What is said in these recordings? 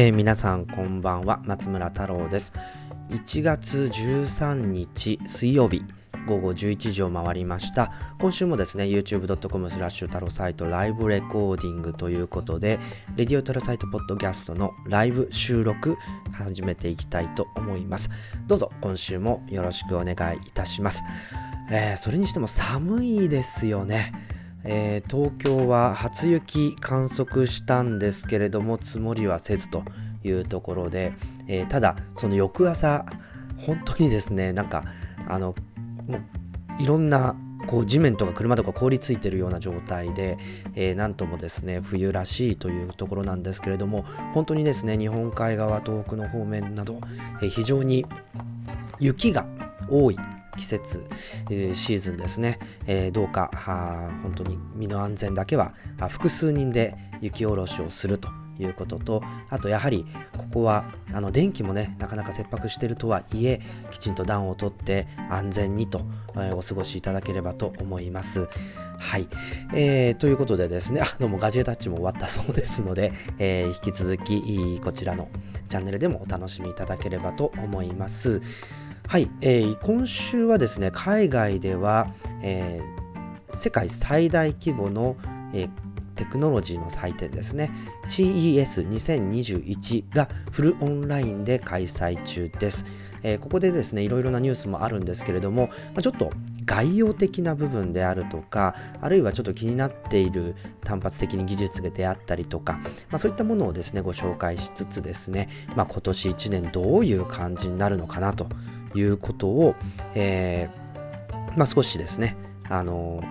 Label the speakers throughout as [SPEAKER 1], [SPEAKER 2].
[SPEAKER 1] えー、皆さんこんばんは松村太郎です。1月13日水曜日午後11時を回りました。今週もですね youtube.com スラッシュ太郎サイトライブレコーディングということでレディオタロサイトポッドキャストのライブ収録始めていきたいと思います。どうぞ今週もよろしくお願いいたします、えー、それにしても寒いですよね。えー、東京は初雪観測したんですけれども積もりはせずというところで、えー、ただその翌朝本当にですねなんかあのもういろんなこう地面とか車とか凍りついてるような状態で、えー、なんともですね冬らしいというところなんですけれども本当にですね日本海側東北の方面など、えー、非常に雪が多い季節、え、シーズンですね、えー、どうか本当に身の安全だけは複数人で雪下ろしをするということとあとやはりここはあの電気もねなかなか切迫してるとはいえきちんと暖をとって安全にと、えー、お過ごしいただければと思います。はい、えー、ということでですねあどうもガジェタッチも終わったそうですので、えー、引き続きこちらのチャンネルでもお楽しみいただければと思います。はい、えー、今週はですね海外では、えー、世界最大規模の、えーテクノロジーの祭典ですね。CES2021 がフルオンラインで開催中です、えー、ここでですねいろいろなニュースもあるんですけれども、まあ、ちょっと概要的な部分であるとかあるいはちょっと気になっている単発的に技術であったりとか、まあ、そういったものをですねご紹介しつつですね、まあ、今年1年どういう感じになるのかなということを、えー、まあ、少しですねあの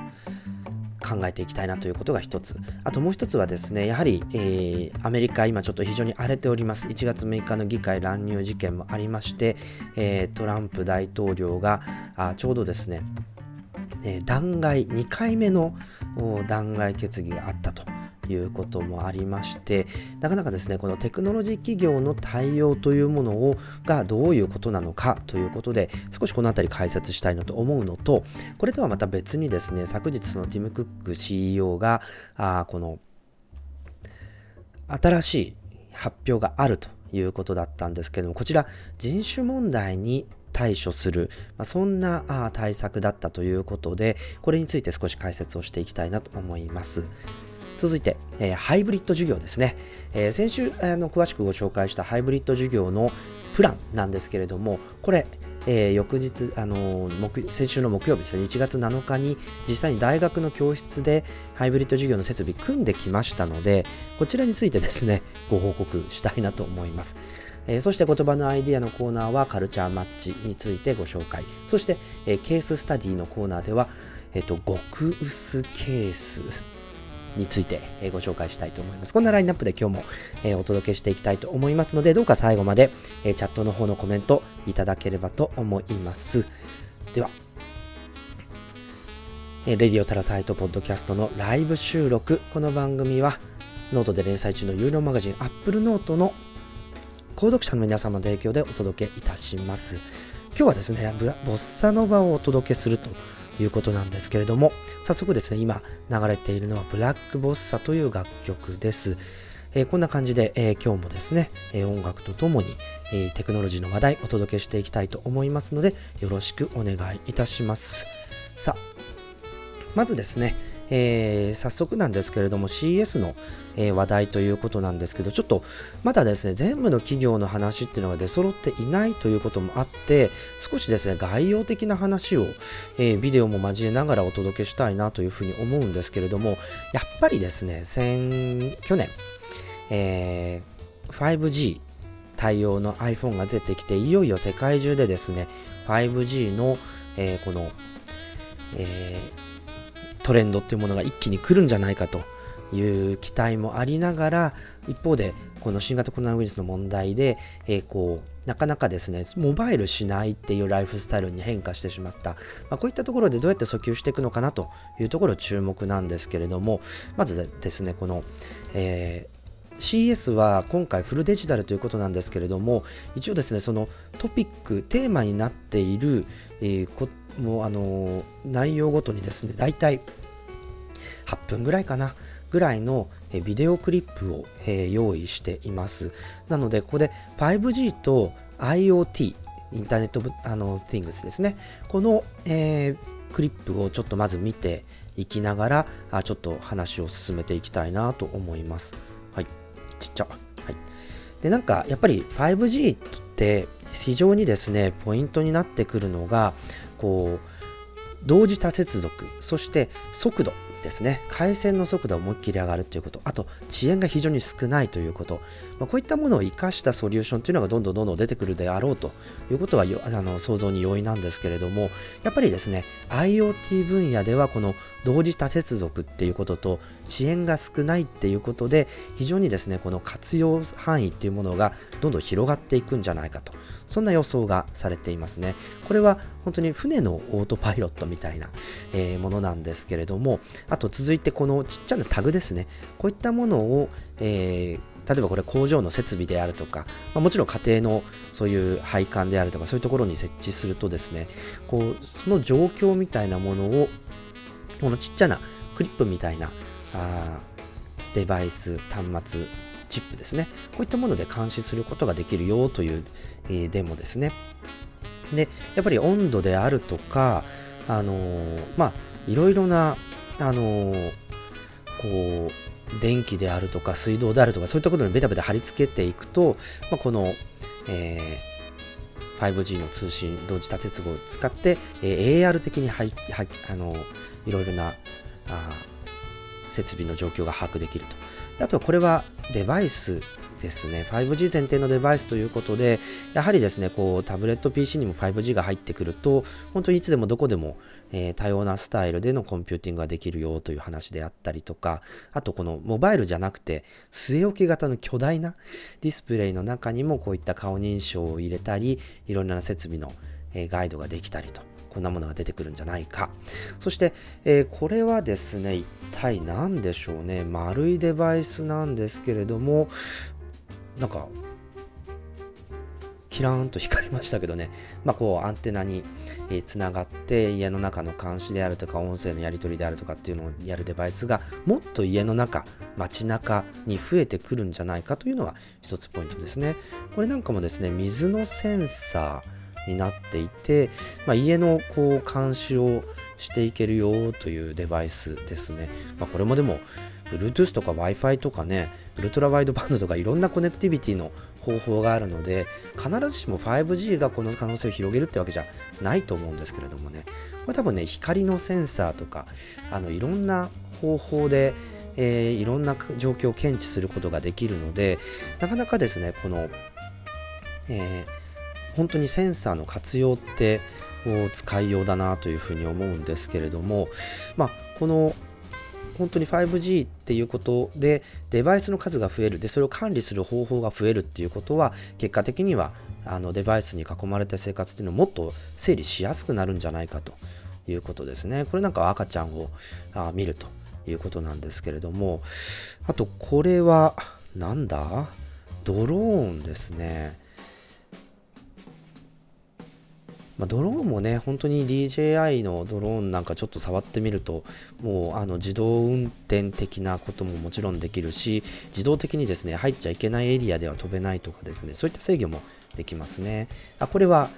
[SPEAKER 1] 考えていきたいなということが一つ。あともう一つはですね、やはり、えー、アメリカ今ちょっと非常に荒れております。1月6日の議会乱入事件もありまして、えー、トランプ大統領があちょうどですね、えー、弾劾、2回目の弾劾決議があったと。いうこともありましてなかなかですねこのテクノロジー企業の対応というものをがどういうことなのかということで少しこの辺り解説したいなと思うのとこれとはまた別にですね昨日そのティム・クック CEO があこの新しい発表があるということだったんですけどもこちら人種問題に対処する、まあ、そんなあ対策だったということでこれについて少し解説をしていきたいなと思います。続いて、えー、ハイブリッド授業ですね。えー、先週あの詳しくご紹介したハイブリッド授業のプランなんですけれども、これ、えー、翌日、あの木、先週の木曜日ですね、1月7日に実際に大学の教室でハイブリッド授業の設備組んできましたので、こちらについてですね、ご報告したいなと思います。えー、そして言葉のアイディアのコーナーはカルチャーマッチについてご紹介。そして、え、ケーススタディのコーナーでは、えっ、と、極薄ケースについてご紹介したいと思います。こんなラインナップで今日もお届けしていきたいと思いますので、どうか最後までチャットの方のコメントいただければと思います。では、 Radio TAROSITE Podcast のライブ収録。この番組はノートで連載中の有料マガジン Apple Note の購読者の皆様の提供でお届けいたします。今日はですね、ボッサノバをお届けするということなんですけれども、早速ですね、今流れているのはブラックボッサという楽曲です。えー、こんな感じで、えー、今日もですね、え、音楽とともに、えテクノロジーの話題お届けしていきたいと思いますので、よろしくお願いいたします。さあ、まずですね、えー、早速なんですけれども CS の、えー、話題ということなんですけどちょっとまだですね全部の企業の話っていうのが出揃っていないということもあって少しですね概要的な話を、えー、ビデオも交えながらお届けしたいなというふうに思うんですけれどもやっぱりですね先去年、え 5G 対応の iPhone が出てきていよいよ世界中でですね 5G の、えこの、えートレンドっていうものが一気に来るんじゃないかという期待もありながら一方でこの新型コロナウイルスの問題で、えー、こうなかなかですねモバイルしないっていうライフスタイルに変化してしまった、まあ、こういったところでどうやって訴求していくのかなというところ注目なんですけれどもまずですねこの、えー CS は今回フルデジタルということなんですけれども一応ですねそのトピックテーマになっている、えー、もうあの内容ごとにですね大体8分ぐらいかなぐらいのビデオクリップを、用意しています。なのでここで 5G と IoT インターネットあの Things ですね。この、えー、クリップをちょっとまず見ていきながらあちょっと話を進めていきたいなと思います。はい。ちっちゃ。はい。でなんかやっぱり 5G って非常にですねポイントになってくるのがこう同時多接続そして速度。ですね。回線の速度を思いっきり上がるということ。あと遅延が非常に少ないということ、まあ、こういったものを生かしたソリューションというのがどんどんどんどん出てくるであろうということはあの想像に容易なんですけれどもやっぱりですね IoT 分野ではこの同時多接続っていうことと遅延が少ないっていうことで非常にですねこの活用範囲っていうものがどんどん広がっていくんじゃないかと。そんな予想がされていますねこれは本当に船のオートパイロットみたいな、えー、ものなんですけれどもあと続いてこのちっちゃなタグですね。こういったものを、えー例えばこれ工場の設備であるとか、まあ、もちろん家庭のそういう配管であるとかそういうところに設置するとですねこうその状況みたいなものをこのちっちゃなクリップみたいなあデバイス端末チップですね。こういったもので監視することができるよという、えー、デモですね。でやっぱり温度であるとかあのー、まあいろいろなあのー、こう電気であるとか水道であるとかそういったことにベタベタ貼り付けていくと、まあ、この、えー、5G の通信同時多接合を使って、AR 的にはいはあのいろいろなあ設備の状況が把握できると。あとはこれはデバイスですね 5G 前提のデバイスということでやはりですねこうタブレット PC にも 5G が入ってくると本当にいつでもどこでも、えー、多様なスタイルでのコンピューティングができるよという話であったりとかあとこのモバイルじゃなくて据え置き型の巨大なディスプレイの中にもこういった顔認証を入れたりいろんな設備の、ガイドができたりとこんなものが出てくるんじゃないか。そして、えー、これはですね一体何でしょうね。丸いデバイスなんですけれどもなんかキラーンと光りましたけどね、まあ、こうアンテナにつながって家の中の監視であるとか音声のやり取りであるとかっていうのをやるデバイスがもっと家の中街中に増えてくるんじゃないかというのが一つポイントですね。これなんかもですね水のセンサーになっていて、まあ、家のこう監視をしていけるよというデバイスですね、まあ、これもでも Bluetooth とか Wi-Fi とかね、ウルトラワイドバンドとかいろんなコネクティビティの方法があるので、必ずしも 5G がこの可能性を広げるってわけじゃないと思うんですけれどもね、これ多分ね、光のセンサーとか、あのいろんな方法で、えー、いろんな状況を検知することができるので、なかなかですね、この、えー、本当にセンサーの活用って使いようだなというふうに思うんですけれども、まあ、この本当に 5G っていうことでデバイスの数が増える。でそれを管理する方法が増えるっていうことは結果的にはあのデバイスに囲まれた生活っていうのをもっと整理しやすくなるんじゃないかということですね。これなんか赤ちゃんをあ見るということなんですけれども。あとこれはなんだ？ドローンですね。まあ、ドローンもね、本当に DJI のドローンなんかちょっと触ってみると、もうあの自動運転的なことももちろんできるし、自動的にですね、入っちゃいけないエリアでは飛べないとかですね、そういった制御もできますね。あこれは、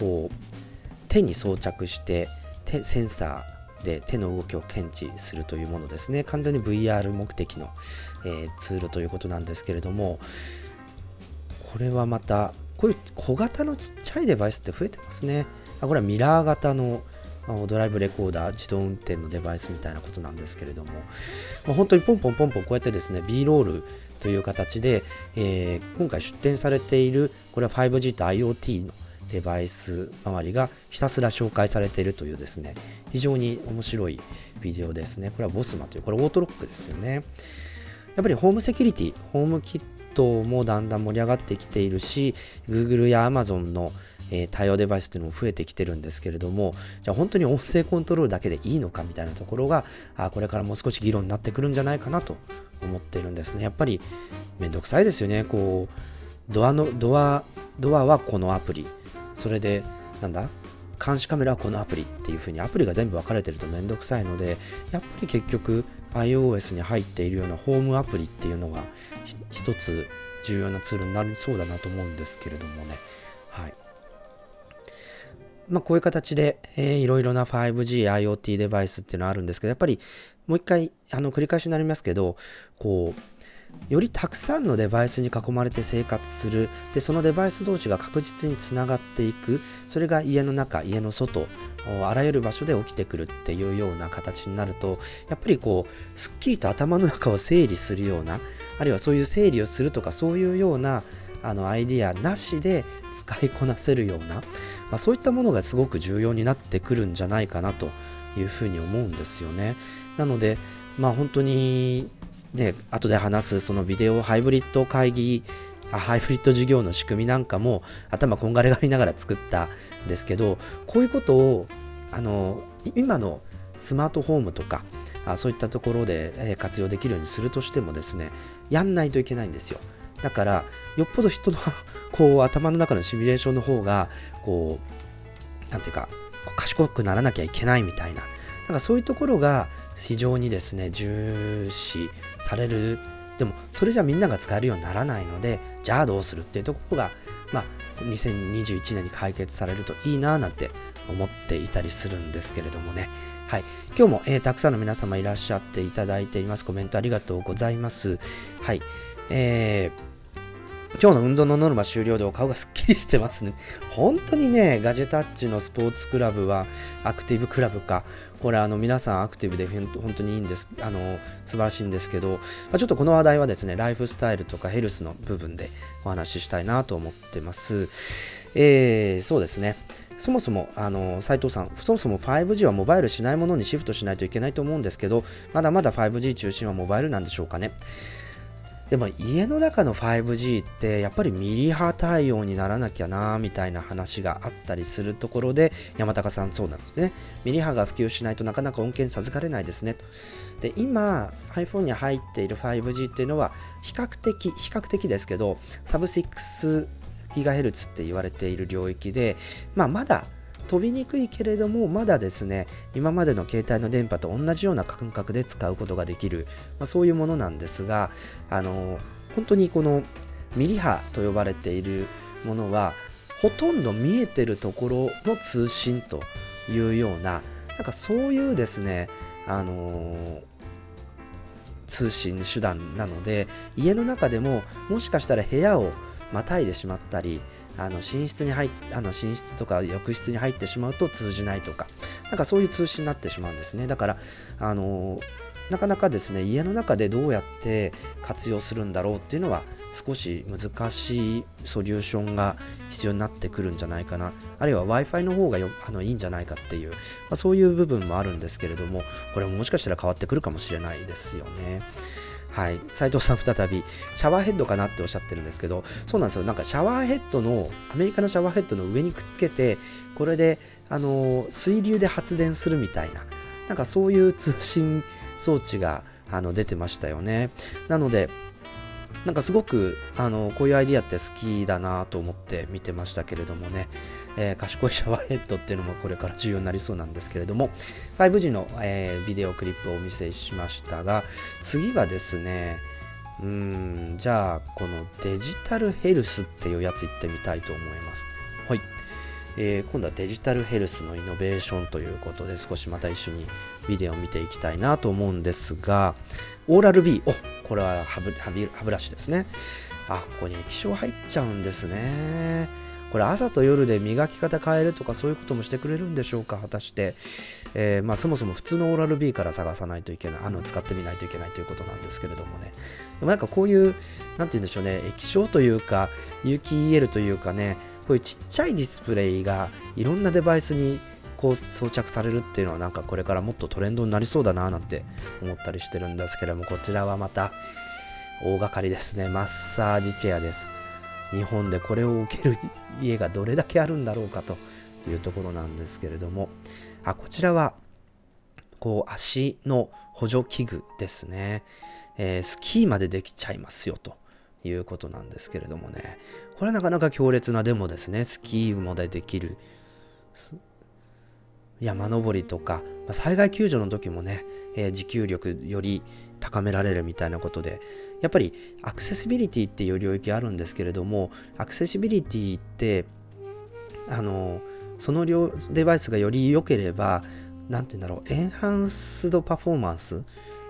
[SPEAKER 1] こう、手に装着して手、センサーで手の動きを検知するというものですね。完全に VR 目的の、えー、ツールということなんですけれども、これはまたこういう小型のちっちゃいデバイスって増えてますね。あこれはミラー型のドライブレコーダー、自動運転のデバイスみたいなことなんですけれども、まあ、本当にポンポンポンポンこうやってですね、B ロールという形で、えー、今回出展されている、これは 5G と IoT のデバイス周りがひたすら紹介されているというですね、非常に面白いビデオですね。これはボスマという、これオートロックですよね。やっぱりホームセキュリティ、ホームキットもだんだん盛り上がってきているし Google や Amazon のえ、対応デバイスというのも増えてきてるんですけれどもじゃあ本当に音声コントロールだけでいいのかみたいなところがあこれからもう少し議論になってくるんじゃないかなと思ってるんですね。やっぱりめんどくさいですよね。こうドアのドアドアはこのアプリ。それでなんだ？監視カメラはこのアプリっていう風にアプリが全部分かれてるとめんどくさいのでやっぱり結局 iOS に入っているようなホームアプリっていうのが一つ重要なツールになりそうだなと思うんですけれどもね。はい。まあ、こういう形で、えー、いろいろな 5G、IoT デバイスっていうのはあるんですけど、やっぱりもう一回、あの、繰り返しになりますけど、こう、よりたくさんのデバイスに囲まれて生活するでそのデバイス同士が確実につながっていくそれが家の中家の外あらゆる場所で起きてくるっていうような形になるとやっぱりこうすっきりと頭の中を整理するようなあるいはそういう整理をするとかそういうようなあのアイディアなしで使いこなせるような、まあ、そういったものがすごく重要になってくるんじゃないかなというふうに思うんですよね。なので、まあ、本当に、ね、後で話すそのビデオハイブリッド会議ハイブリッド授業の仕組みなんかも頭こんがらがりながら作ったんですけどこういうことをあの今のスマートフォームとかあそういったところで、活用できるようにするとしてもですねやんないといけないんですよ。だからよっぽど人の こう頭の中のシミュレーションの方がこうなんていうか賢くならなきゃいけないみたいな。なんかそういうところが非常にですね重視される。でもそれじゃみんなが使えるようにならないのでじゃあどうするっていうところがまあ2021年に解決されるといいななんて思っていたりするんですけれどもね。はい。今日も、えー、たくさんの皆様いらっしゃっていただいています。コメントありがとうございます。はい。えー今日の運動のノルマ終了でお顔がすっきりしてますね。本当にね、ガジェタッチのスポーツクラブはアクティブクラブか。これあの皆さんアクティブで本当にいいんです。あの素晴らしいんですけど、まあ、ちょっとこの話題はですね、ライフスタイルとかヘルスの部分でお話ししたいなと思ってます。えー、そうですね。そもそも、あの、斉藤さん、そもそも 5G はモバイルしないものにシフトしないといけないと思うんですけど、まだまだ 5G 中心はモバイルなんでしょうかね。でも家の中の 5G ってやっぱりミリ波対応にならなきゃなみたいな話があったりするところで山高さんそうなんですね。ミリ波が普及しないとなかなか恩恵授かれないですねと。で今 iPhone に入っている 5G っていうのは比較的比較的ですけどサブ6 GHz って言われている領域で、まあ、まだ飛びにくいけれどもまだですね今までの携帯の電波と同じような感覚で使うことができる、まあ、そういうものなんですがあの本当にこのミリ波と呼ばれているものはほとんど見えてるところの通信というようななんかそういうですねあの通信手段なので家の中でももしかしたら部屋をまたいでしまったりあの寝室に入あの寝室とか浴室に入ってしまうと通じないとか。なんかそういう通信になってしまうんですね。だからあのなかなかですね家の中でどうやって活用するんだろうっていうのは少し難しいソリューションが必要になってくるんじゃないかな。あるいは w i f i の方がよあのいいんじゃないかっていう、まあ、そういう部分もあるんですけれどもこれももしかしたら変わってくるかもしれないですよね。はい、斉藤さん再びシャワーヘッドかなっておっしゃってるんですけどそうなんですよ。なんかシャワーヘッドのアメリカのシャワーヘッドの上にくっつけてこれであの水流で発電するみたいななんかそういう通信装置があの出てましたよね。なのでなんかすごくあのこういうアイディアって好きだなと思って見てましたけれどもね、えー、賢いシャワーヘッドっていうのもこれから重要になりそうなんですけれども。5G の、えー、ビデオクリップをお見せしましたが次はですねうんじゃあこのデジタルヘルスっていうやついってみたいと思います。はい。えー、今度はデジタルヘルスのイノベーションということで少しまた一緒にビデオを見ていきたいなと思うんですがオーラル B おこれは歯ブラシですね。あここに液晶入っちゃうんですね。これ朝と夜で磨き方変えるとかそういうこともしてくれるんでしょうか？果たして、えー、まあ、そもそも普通のオーラル B から探さないといけないあの使ってみないといけないということなんですけれどもね。でもなんかこういう何て言うんでしょうね液晶というか有機 EL というかねこういうちっちゃいディスプレイがいろんなデバイスにこう装着されるっていうのはなんかこれからもっとトレンドになりそうだななんて思ったりしてるんですけどもこちらはまた大掛かりですね。マッサージチェアです。日本でこれを受ける家がどれだけあるんだろうかというところなんですけれどもあこちらはこう足の補助器具ですね、えー、スキーまでできちゃいますよということなんですけれどもね。これはなかなか強烈なデモですね。スキーまでできる。山登りとか、災害救助の時もね、えー、持久力より高められるみたいなことでやっぱりアクセシビリティっていう領域あるんですけれどもアクセシビリティってあのそのデバイスがより良ければ何て言うんだろうエンハンスドパフォーマンス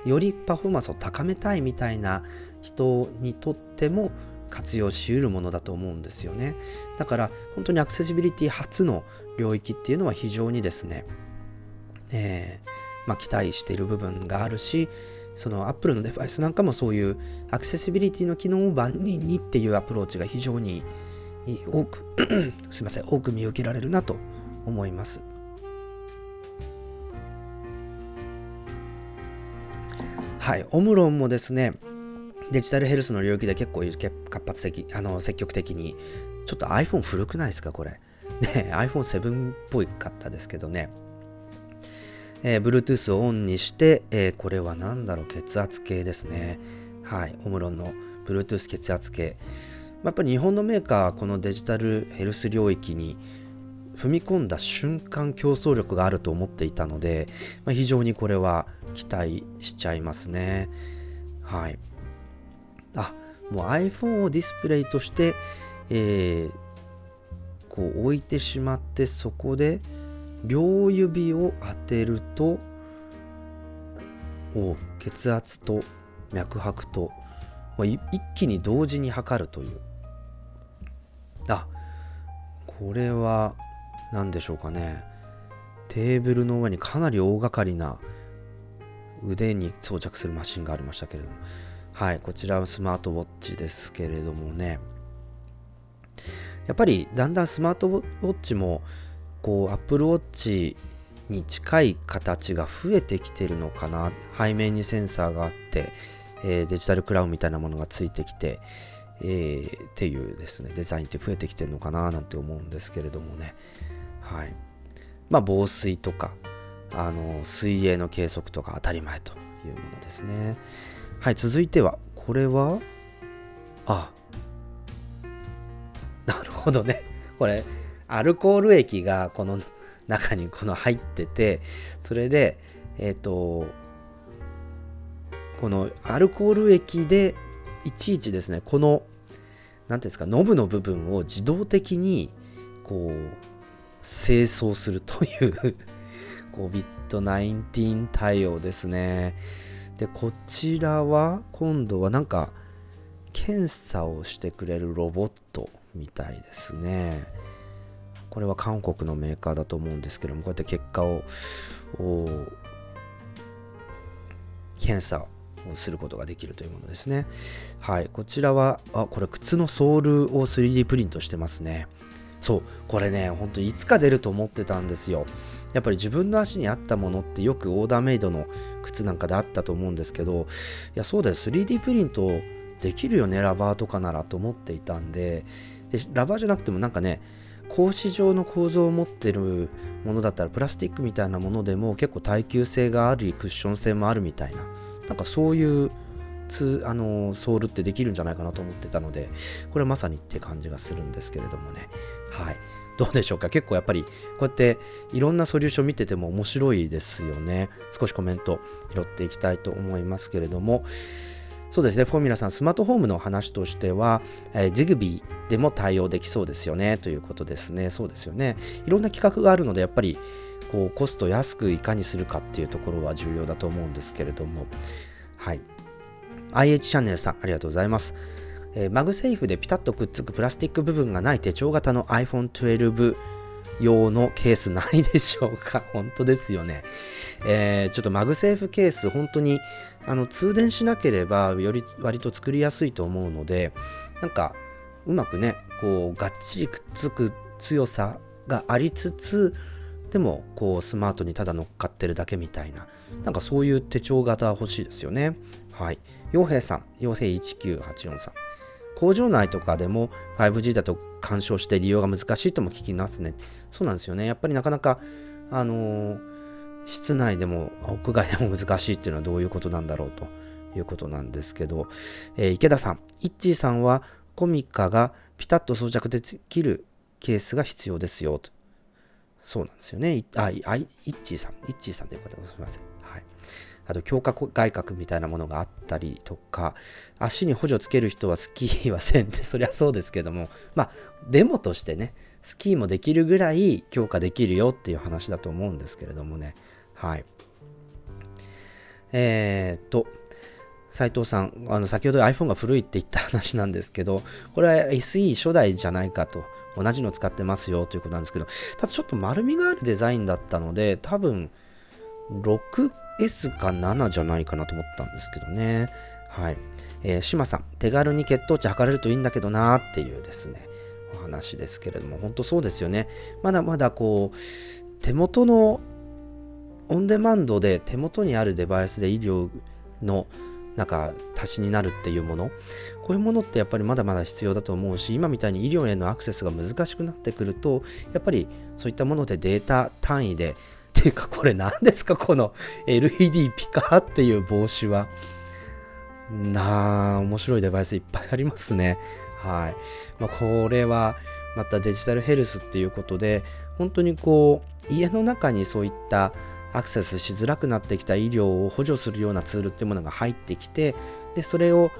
[SPEAKER 1] よりパフォーマンスを高めたいみたいな人にとっても活用しうるものだと思うんですよね。だから本当にアクセシビリティ初の領域っていうのは非常にですね、えー、まあ、期待している部分があるしその Apple のデバイスなんかもそういうアクセシビリティの機能を万人にっていうアプローチが非常に多く すいません多く見受けられるなと思います。はいオムロンもですねデジタルヘルスの領域で結構活発的あの積極的にちょっと iPhone 古くないですかこれ。ね iPhone7 っぽいかったですけどねえー、Bluetooth をオンにして、えー、これは何だろう、血圧計ですね。はい、オムロンの Bluetooth 血圧計。やっぱり日本のメーカーこのデジタルヘルス領域に踏み込んだ瞬間競争力があると思っていたので、まあ、非常にこれは期待しちゃいますね。はい。あ、もう iPhone をディスプレイとして、えー、こう置いてしまってそこで両指を当てるとお血圧と脈拍と、まあ、一気に同時に測るという。あこれは何でしょうかね。テーブルの上にかなり大掛かりな腕に装着するマシンがありましたけれども。はいこちらはスマートウォッチですけれどもね。やっぱりだんだんスマートウォッチもこう Apple Watch に近い形が増えてきてるのかな背面にセンサーがあって、えー、デジタルクラウンみたいなものがついてきてえー、っていうですね、デザインって増えてきてるのかななんて思うんですけれどもね。はい。まあ、防水とか、あの、水泳の計測とか当たり前というものですね。はい、続いては、これは、あ、ほどね。これ、アルコール液がこの中にこの入ってて、それで、えっ、ー、と、このアルコール液でいちいちですねこの何ていうんですかノブの部分を自動的にこう清掃するという COVID-19 対応ですねでこちらは今度はなんか検査をしてくれるロボットみたいですねこれは韓国のメーカーだと思うんですけどもこうやって結果を検査をすることができるというものですね。はい、こちらは、あ、これ靴のソールを 3D プリントしてますね。そう、これね、本当にいつか出ると思ってたんですよ。やっぱり自分の足に合ったものってよくオーダーメイドの靴なんかであったと思うんですけど、いや、そうだよ、3D プリントできるよね、ラバーとかならと思っていたんで、でラバーじゃなくてもなんかね、格子状の構造を持ってるものだったらプラスチックみたいなものでも結構耐久性がありクッション性もあるみたいな。なんかそういうつあのソールってできるんじゃないかなと思ってたのでこれまさにって感じがするんですけれどもね。はい。どうでしょうか？結構やっぱりこうやっていろんなソリューション見てても面白いですよね。少しコメント拾っていきたいと思いますけれども。そうですね、フォーミュラさん、スマートホームの話としては、えー、Zigbee でも対応できそうですよねということですね。そうですよね。いろんな規格があるので、やっぱりこうコスト安くいかにするかっていうところは重要だと思うんですけれども、はい。IH チャンネルさん、ありがとうございます。えー、 MagSafe でピタッとくっつくプラスチック部分がない手帳型の iPhone 12用のケースないでしょうか？本当ですよね。えー、ちょっと MagSafe ケース、本当にあの通電しなければより割と作りやすいと思うので、なんかうまくね、こうがっちりくっつく強さがありつつ、でもこうスマートにただ乗っかってるだけみたいななんかそういう手帳型欲しいですよね。はい。洋平さん洋平1984さん。工場内とかでも 5G だと干渉して利用が難しいとも聞きますね。そうなんですよね。やっぱりなかなかあのー、室内でも屋外でも難しいっていうのはどういうことなんだろうということなんですけど、えー、池田さんイッチーさんはコミカがピタッと装着できるケースが必要ですよとそうなんですよね。あ、いイッチーさん、イッチーさんという方ございません。はい。あと、強化外角みたいなものがあったりとか、足に補助つける人はスキーはせんって、そりゃそうですけども、まあ、デモとしてね、スキーもできるぐらい強化できるよっていう話だと思うんですけれどもね。はい。えー、っと、斉藤さん、あの先ほど iPhone が古いって言った話なんですけど、これは SE 初代じゃないかと同じの使ってますよということなんですけど、ただちょっと丸みがあるデザインだったので、多分 6S か7じゃないかなと思ったんですけどね。はい。えー、島さん、手軽に血糖値測れるといいんだけどなっていうですね、お話ですけれども、本当そうですよね。まだまだこう、手元のオンデマンドで手元にあるデバイスで医療のなんか足しになるっていうものこういうものってやっぱりまだまだ必要だと思うし今みたいに医療へのアクセスが難しくなってくるとやっぱりそういったものでデータ単位でっていうかこれ何ですか？この LED ピカっていう帽子は。なあ、面白いデバイスいっぱいありますね。はい。まあ、これはまたデジタルヘルスっていうことで、本当にこう、家の中にそういったアクセスしづらくなってきた医療を補助するようなツールっていうものが入ってきて、で、それを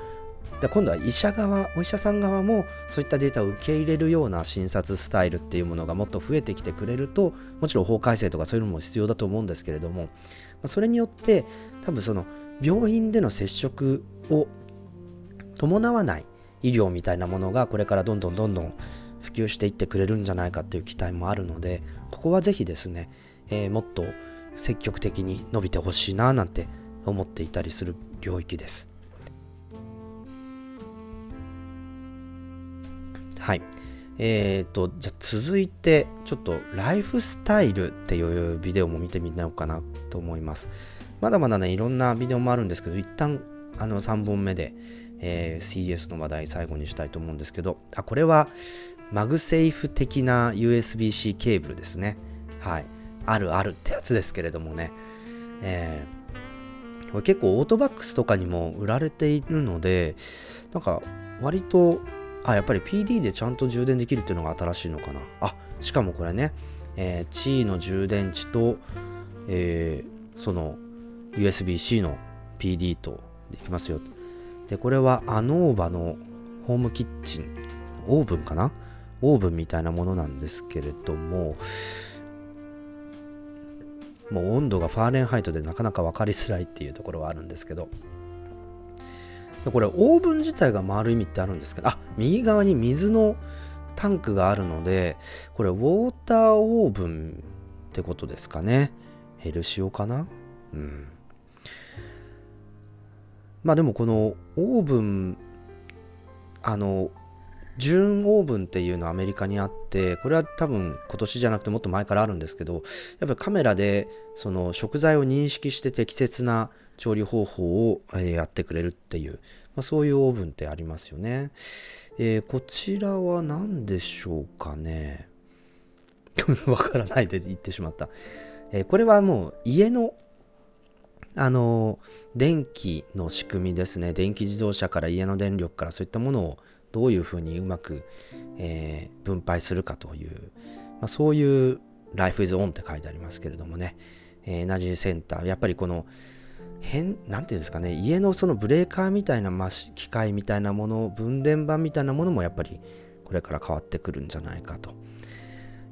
[SPEAKER 1] で今度は医者側お医者さん側もそういったデータを受け入れるような診察スタイルっていうものがもっと増えてきてくれるともちろん法改正とかそういうのも必要だと思うんですけれどもそれによって多分その病院での接触を伴わない医療みたいなものがこれからどんどんどんどん普及していってくれるんじゃないかっていう期待もあるのでここはぜひですね、えー、もっと積極的に伸びてほしいななんて思っていたりする領域です。はい。えーと、じゃあ続いて、ちょっとライフスタイルっていうビデオも見てみようかなと思います。まだまだね、いろんなビデオもあるんですけど、一旦あの3本目で、えー、CS の話題最後にしたいと思うんですけど、あ、これは MagSafe 的な USB-C ケーブルですね。はい。あるあるってやつですけれどもね。えー、これ結構オートバックスとかにも売られているので、なんか割とあ、やっぱり PD でちゃんと充電できるっていうのが新しいのかな。あ、しかもこれね、えー、チーの充電池と、えー、その USB-C の PD とできますよ。で、これはアノーバのホームキッチン、オーブンかな？オーブンみたいなものなんですけれども、もう温度がファーレンハイトでなかなか分かりづらいっていうところはあるんですけど、これオーブン自体が回る意味ってあるんですけどあ右側に水のタンクがあるのでこれウォーターオーブンってことですかね。ヘルシオかな？うん。まあでもこのオーブンあの純オーブンっていうのはアメリカにあってこれは多分今年じゃなくてもっと前からあるんですけどやっぱりカメラでその食材を認識して適切な調理方法をやってくれるっていう、まあ、そういうオーブンってありますよね。えー、こちらは何でしょうかね。わからないで言ってしまった。えー、これはもう家のあの電気の仕組みですね。電気自動車から家の電力からそういったものをどういうふうにうまく、えー、分配するかという、まあ、そういう Life is On って書いてありますけれどもねえ。エナジーセンター。やっぱりこの変なんていうんですかね家のそのブレーカーみたいな機械みたいなもの分電盤みたいなものもやっぱりこれから変わってくるんじゃないかと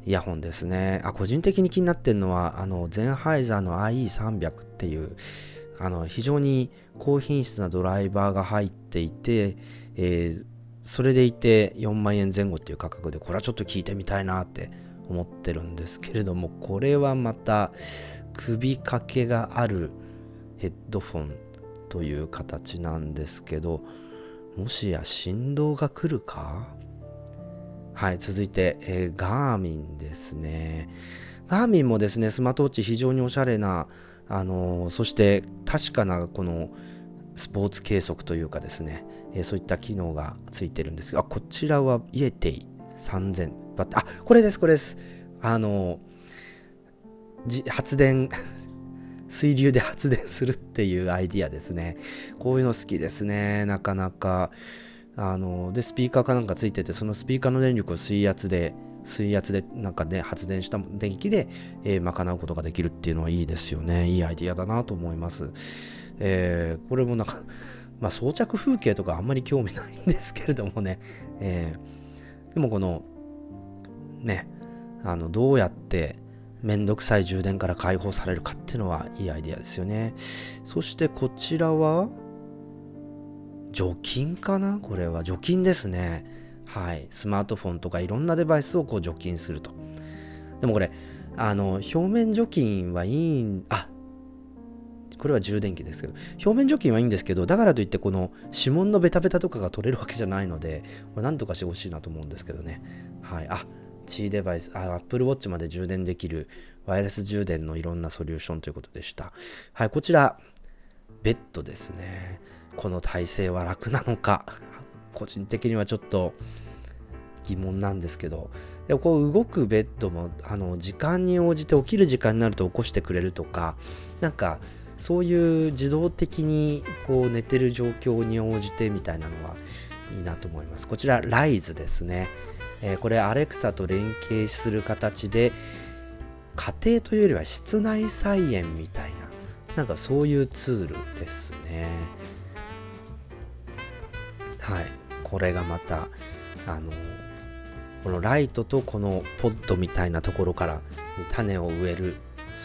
[SPEAKER 1] イヤホンですねあ個人的に気になってるのはあのゼンハイザーの IE300 っていうあの非常に高品質なドライバーが入っていて、えー、それでいて4万円前後っていう価格でこれはちょっと聞いてみたいなって思ってるんですけれどもこれはまた首掛けがあるヘッドフォンという形なんですけどもしや振動が来るか？はい続いて、えー、ガーミンですね。ガーミンもですねスマートウォッチ非常におしゃれなあのー、そして確かなこのスポーツ計測というかですね、えー、そういった機能がついてるんですがこちらはイエテイ3000バッテあこれですこれですあの発電 水流で発電するっていうアイディアですね。こういうの好きですね。なかなか。あので、スピーカーかなんかついてて、そのスピーカーの電力を水圧で、水圧でなんかね、発電した電気で、えー、賄うことができるっていうのはいいですよね。いいアイディアだなと思います。えー、これもなんか、まあ装着風景とかあんまり興味ないんですけれどもね。えー、でもこの、ね、あの、どうやって、めんどくさい充電から解放されるかっていうのはいいアイデアですよね。そしてこちらは除菌かな？これは除菌ですね。はい。スマートフォンとかいろんなデバイスをこう除菌すると。でもこれ、あの、表面除菌はいいん、あ、これは充電器ですけど、表面除菌はいいんですけど、だからといってこの指紋のベタベタとかが取れるわけじゃないので、これなんとかしてほしいなと思うんですけどね。はい。あ、G デバイス、あ、Apple Watch まで充電できるワイヤレス充電のいろんなソリューションということでした。はい、こちら、ベッドですね。この体勢は楽なのか、個人的にはちょっと疑問なんですけど、でこう動くベッドもあの時間に応じて起きる時間になると起こしてくれるとかなんかそういう自動的にこう寝てる状況に応じてみたいなのはいいなと思います。こちらライズですね、えー、これアレクサと連携する形で家庭というよりは室内菜園みたいななんかそういうツールですね。はい。これがまたあのこのライトとこのポッドみたいなところからに種を植える、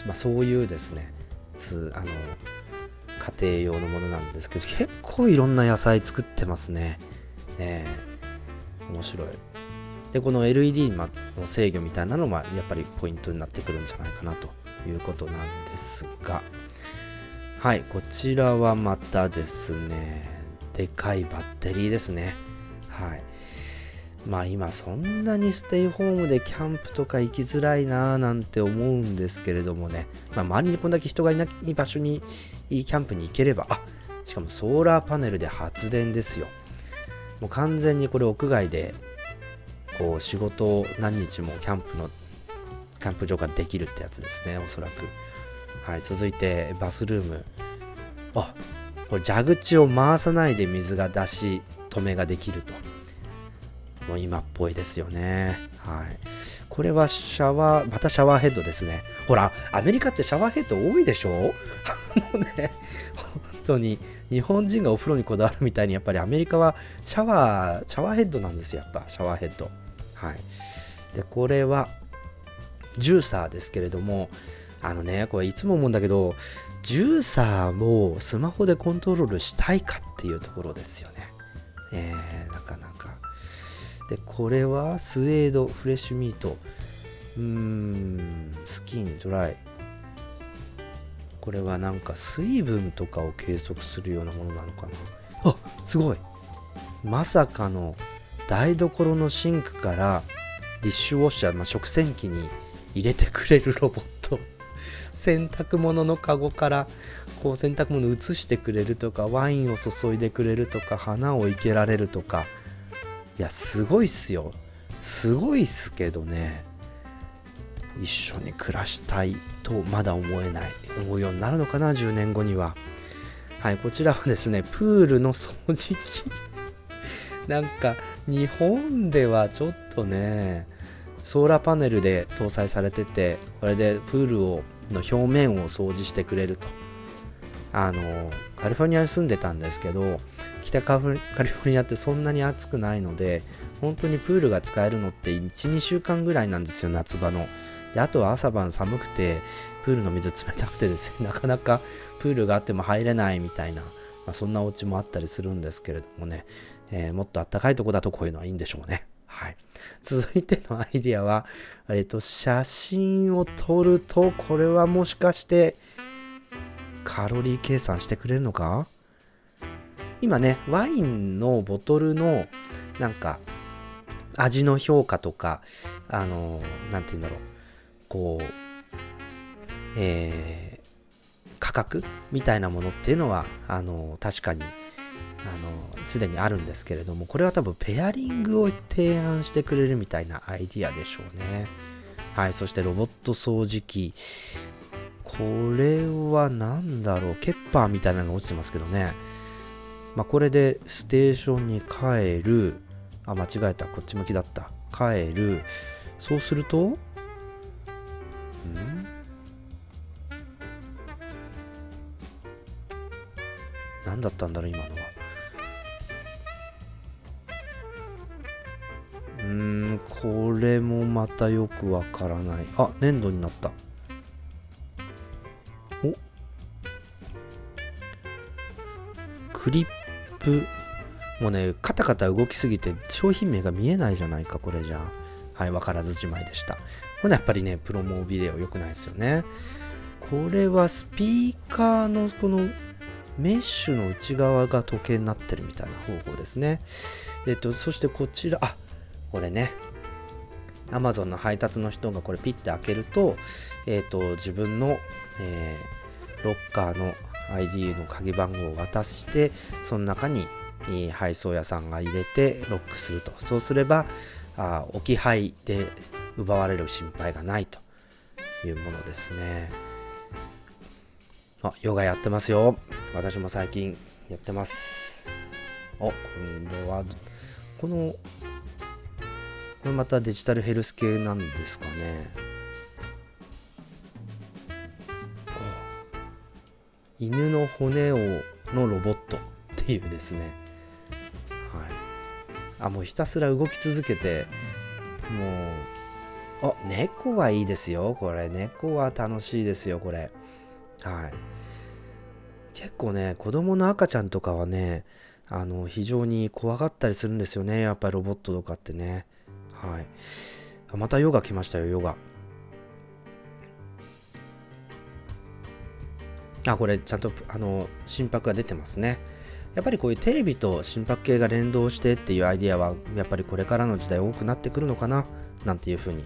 [SPEAKER 1] まあ、そういうですねつあの家庭用のものなんですけど結構いろんな野菜作ってますね。えー、面白い。でこの LED の制御みたいなのもやっぱりポイントになってくるんじゃないかなということなんですがはいこちらはまたですねでかいバッテリーですねはいまあ今そんなにステイホームでキャンプとか行きづらいなーなんて思うんですけれどもね、まあ、周りにこんだけ人がいない場所にいいキャンプに行ければあしかもソーラーパネルで発電ですよ。もう完全にこれ屋外でこう仕事を何日もキャンプのキャンプ場ができるってやつですねおそらく。はい続いてバスルーム。あこれ蛇口を回さないで水が出し止めができると。もう今っぽいですよね。はい。これはシャワー、またシャワーヘッドですね。ほら、アメリカってシャワーヘッド多いでしょ？あのね、本当に日本人がお風呂にこだわるみたいに、やっぱりアメリカはシャワー、シャワーヘッドなんですよ、やっぱシャワーヘッド。はい。で、これはジューサーですけれども、あのね、これいつも思うんだけど、ジューサーをスマホでコントロールしたいかっていうところですよね。えー、なかなでこれはスウェードフレッシュミート。うーんスキンドライ。これはなんか水分とかを計測するようなものなのかな。あすごい。まさかの台所のシンクからディッシュウォッシャー、まあ、食洗機に入れてくれるロボット。洗濯物のカゴからこう洗濯物移してくれるとかワインを注いでくれるとか花を生けられるとかいやすごいっすよ。すごいっすけどね。一緒に暮らしたいとまだ思えない。思うようになるのかな10年後には。はいこちらはですねプールの掃除機。なんか日本ではちょっとねソーラーパネルで搭載されててこれでプールをの表面を掃除してくれると。あのカリフォルニアに住んでたんですけど北カリフォルニアってそんなに暑くないので本当にプールが使えるのって12週間ぐらいなんですよ夏場の。であとは朝晩寒くてプールの水冷たくてですね なかなかプールがあっても入れないみたいな、まあ、そんなお家もあったりするんですけれどもね、えー、もっと暖かいとこだとこういうのはいいんでしょうね。はい、続いてのアイディアは、えーと写真を撮るとこれはもしかしてカロリー計算してくれるのか？今ねワインのボトルのなんか味の評価とかあの何て言うんだろう。こうえー、価格みたいなものっていうのはあの確かにあのすでにあるんですけれどもこれは多分ペアリングを提案してくれるみたいなアイディアでしょうね。はいそしてロボット掃除機。これは何だろう？ケッパーみたいなのが落ちてますけどね。まあ、これでステーションに帰る。あ間違えた。こっち向きだった。帰る。そうするとん？何だったんだろう今のは。うーんこれもまたよくわからない。あ粘土になった。クリップもうねカタカタ動きすぎて商品名が見えないじゃないかこれじゃ。はい分からずじまいでした。これやっぱりねプロモビデオ良くないですよね。これはスピーカーのこのメッシュの内側が時計になってるみたいな方法ですね。えっとそしてこちらあこれね。Amazon の配達の人がこれピッて開けると,、えっと自分の、えー、ロッカーの ID の鍵番号を渡してその中に配送屋さんが入れてロックすると。そうすればあ置き配で奪われる心配がないというものですね。あヨガやってますよ。私も最近やってます。おこれはこのこれまたデジタルヘルス系なんですかね。犬の骨をのロボットっていうですね。はい。あもうひたすら動き続けてもうあ猫はいいですよ。これ猫は楽しいですよこれ。はい。結構ね子供の赤ちゃんとかはねあの非常に怖がったりするんですよね。やっぱりロボットとかってね。はい。またヨガ来ましたよヨガ。あこれちゃんとあの心拍が出てますねやっぱりこういうテレビと心拍計が連動してっていうアイディアはやっぱりこれからの時代多くなってくるのかななんていうふうに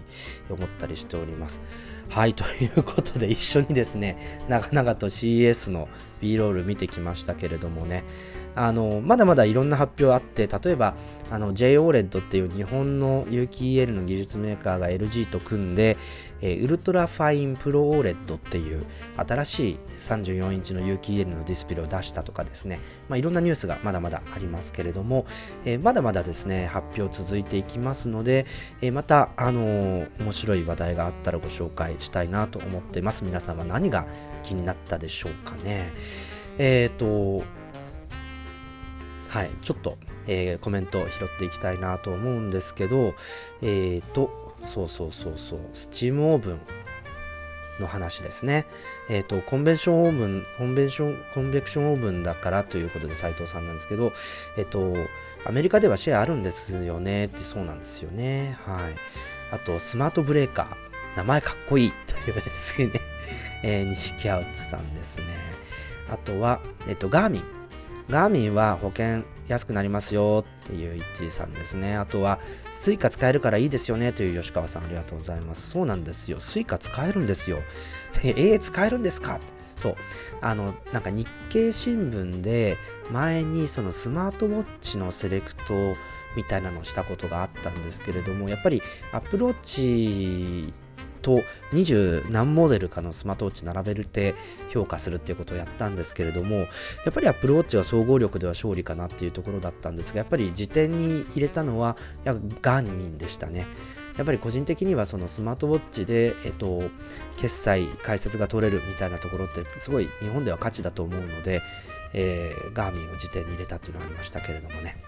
[SPEAKER 1] 思ったりしております。はい、ということで一緒にですね、長々と CES の B ロール見てきましたけれどもね、あのまだまだいろんな発表あって例えばあの JOLED っていう日本の有機 EL の技術メーカーが LG と組んで、えー、 UltraFine Pro OLED っていう新しい34インチの有機 EL のディスプレイを出したとかですね、まあ、いろんなニュースがまだまだありますけれども、えー、まだまだですね発表続いていきますので、えー、また、あの、面白い話題があったらご紹介したいなと思ってます。皆さんは何が気になったでしょうかね。えっ、とはい、ちょっと、えー、コメントを拾っていきたいなと思うんですけど、えっ、ー、と、そうそうそうそう、スチームオーブンの話ですね。えっ、ー、と、コンベンションオーブン、コンベンション、コンベクションオーブンだからということで斉藤さんなんですけど、えっ、と、アメリカではシェアあるんですよねってそうなんですよね。はい。あと、スマートブレーカー、名前かっこいいというですね、えー、西アウツさんですね。あとは、えっ、と、ガーミン。ガーミンは保険安くなりますよっていう一致さんですね。あとは、スイカ使えるからいいですよねという吉川さんありがとうございます。そうなんですよ。スイカ使えるんですよ。えー、使えるんですか？そう。あの、なんか日経新聞で前にそのスマートウォッチのセレクトみたいなのをしたことがあったんですけれども、やっぱりアプローチと20何モデルかのスマートウォッチ並べるて評価するっていうことをやったんですけれどもやっぱり Apple Watch は総合力では勝利かなっていうところだったんですがやっぱり辞典に入れたのはやガンミンでしたねやっぱり個人的にはそのスマートウォッチで、えっと、決済、解説が取れるみたいなところってすごい日本では価値だと思うので、えー、ガーミンを辞典に入れたっていうのがありましたけれどもね。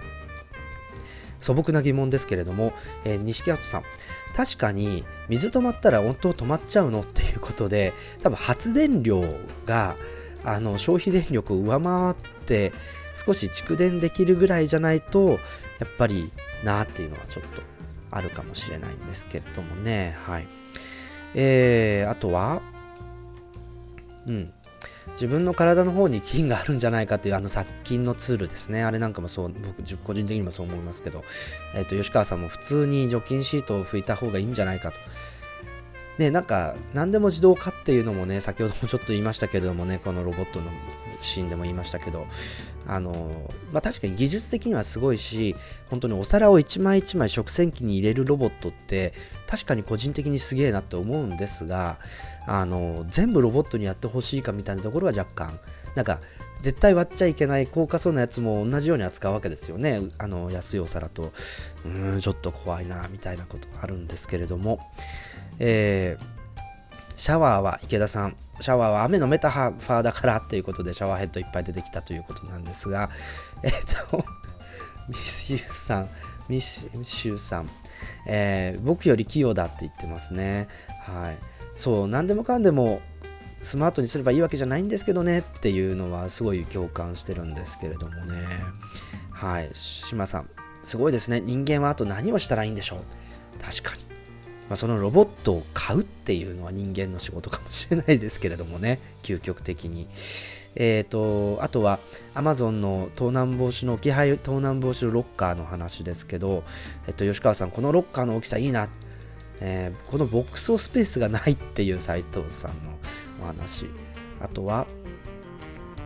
[SPEAKER 1] 素朴な疑問ですけれども、えー、西アトさん、確かに水止まったら温湯止まっちゃうのっていうことで、多分発電量があの消費電力を上回って少し蓄電できるぐらいじゃないと、やっぱりなっていうのはちょっとあるかもしれないんですけれどもね。はい。えー、あとは、うん。自分の体の方に菌があるんじゃないかというあの殺菌のツールですね。あれなんかもそう、僕、個人的にもそう思いますけど、えっ、ー、と、吉川さんも普通に除菌シートを拭いた方がいいんじゃないかと。ね、なんか、何でも自動化っていうのもね、先ほどもちょっと言いましたけれどもね、このロボットのシーンでも言いましたけど、あの、まあ、確かに技術的にはすごいし、本当にお皿を一枚一枚食洗機に入れるロボットって、確かに個人的にすげえなって思うんですが、あの、全部ロボットにやってほしいかみたいなところは若干、なんか、絶対割っちゃいけない高価そうなやつも同じように扱うわけですよね。あの安いお皿と、うん、ちょっと怖いな、みたいなことがあるんですけれども、えーシャワーは池田さん、シャワーは雨のメタファーだからっていうことでシャワーヘッドいっぱい出てきたということなんですが、えっ、と、ミシュさん、ミシュさん、えー、僕より器用だって言ってますね。はい。そう、何でもかんでもスマートにすればいいわけじゃないんですけどねっていうのはすごい共感してるんですけれどもね。はい。島さん、すごいですね。人間はあと何をしたらいいんでしょう？確かに。まあ、そのロボットを買うっていうのは人間の仕事かもしれないですけれどもね、究極的に。えっ、ー、と、あとは Amazon の盗難防止の置き配盗難防止のロッカーの話ですけど、えっ、と、吉川さん、このロッカーの大きさいいなっ。えー、このボックスをスペースがないっていう斉藤さんのお話。あとは、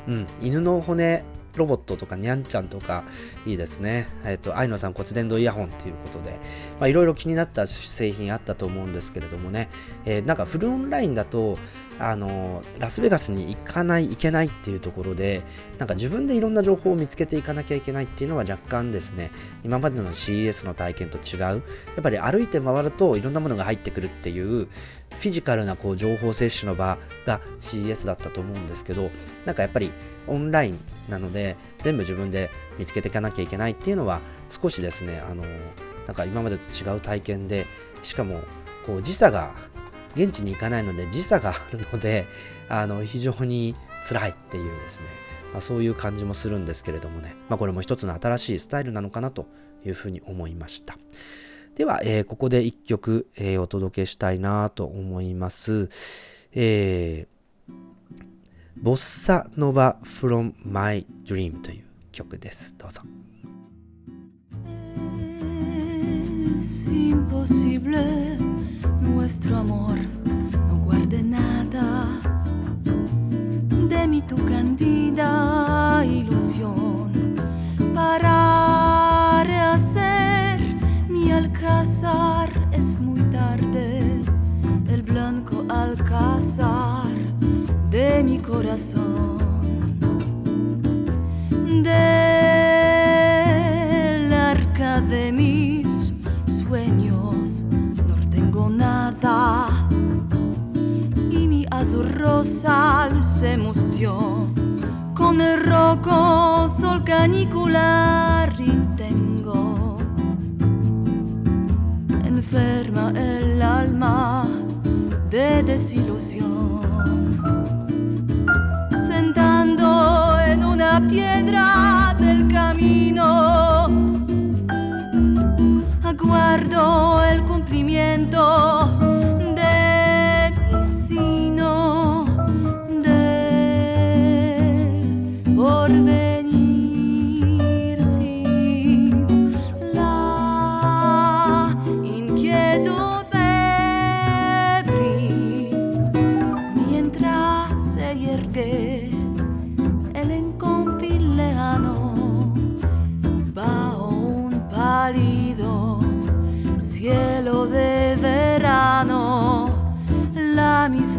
[SPEAKER 1] うん、犬の骨ロボットとかにゃんちゃんとかいいですね。えっ、ー、と、愛野さん骨伝導イヤホンということで、ま、いろいろ気になった製品あったと思うんですけれどもね、えー、なんかフルオンラインだと、あのラスベガスに行かない、行けないっていうところで、なんか自分でいろんな情報を見つけていかなきゃいけないっていうのは若干ですね、今までの CES の体験と違う。やっぱり歩いて回るといろんなものが入ってくるっていう、フィジカルなこう情報摂取の場が CES だったと思うんですけど、なんかやっぱりオンラインなので、全部自分で見つけていかなきゃいけないっていうのは、少しですね、あのなんか今までと違う体験で、しかもこう時差が現地に行かないので時差があるので あの非常に辛いっていうですね、まあ、そういう感じもするんですけれどもね、まあ、これも一つの新しいスタイルなのかなというふうに思いました。では、えー、ここで一曲、えー、お届けしたいなと思います、えー、ボッサノバ from my dream という曲です。どうぞ。Imposible. Nuestro amor no guarde nada de mi tu candida ilusión. Para rehacer mi alcázar es muy tarde. El blanco alcázar de mi corazón. Del arca de mis y mi azul rosal se mustió con el rojo sol canicular y tengo enferma el alma de desilusión sentando en una piedra del camino. Aguardo el cumplimiento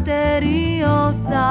[SPEAKER 1] misteriosa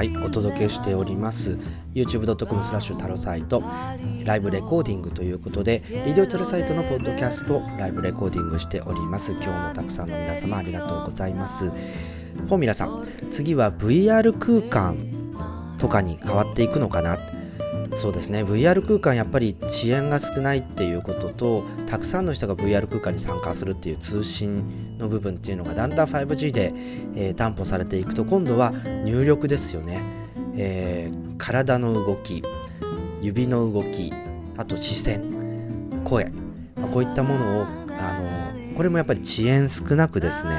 [SPEAKER 1] はい、お届けしております。Youtube.com スラッシュタロサイト。ライブレコーディングということでリデオタロサイトのポッドキャストライブレコーディングしております。今日もたくさんの皆様ありがとうございます。フォーミラさん次は VR 空間とかに変わっていくのかな？そうですね。VR 空間やっぱり遅延が少ないっていうこととたくさんの人が VR 空間に参加するっていう通信の部分っていうのがだんだん 5G で、えー、担保されていくと今度は入力ですよね、えー、体の動き指の動きあと視線声まこういったものをあのこれもやっぱり遅延少なくですね、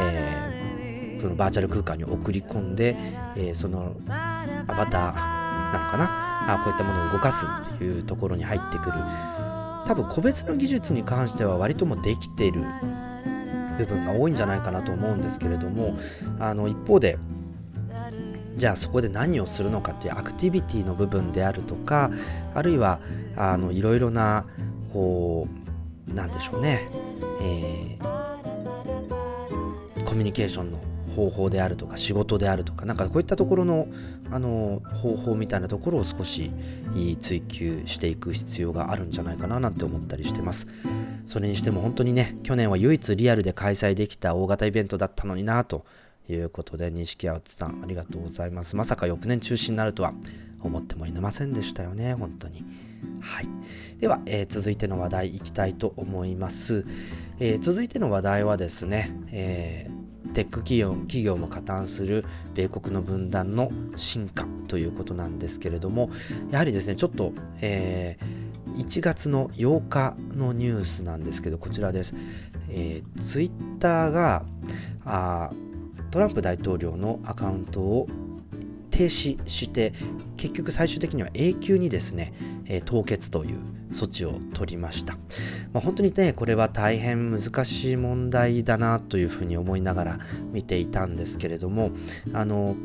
[SPEAKER 1] えー、そのバーチャル空間に送り込んで、えそのアバターなのかな？あこういったものを動かすっていうところに入ってくる。多分個別の技術に関しては割ともできている部分が多いんじゃないかなと思うんですけれどもあの一方でじゃあそこで何をするのかっていうアクティビティの部分であるとかあるいはあのいろいろなこうなんでしょうね、えー、コミュニケーションの方法であるとか仕事であるとかなんかこういったところのあの方法みたいなところを少し追求していく必要があるんじゃないかななんて思ったりしてます。それにしても本当にね去年は唯一リアルで開催できた大型イベントだったのになということで錦青津さんありがとうございます。まさか翌年中止になるとは思ってもいませんでしたよね本当に。はい。では、えー、続いての話題いきたいと思います、えー、続いての話題はですね、えーテック企業企業も加担する米国の分断の進化ということなんですけれどもやはりですねちょっと、えー、1月の8日のニュースなんですけどこちらです、えー、ツイッターがあトランプ大統領のアカウントを停止して結局最終的には永久にですね、えー、凍結という措置を取りました、まあ、本当にねこれは大変難しい問題だなというふうに思いながら見ていたんですけれどもあの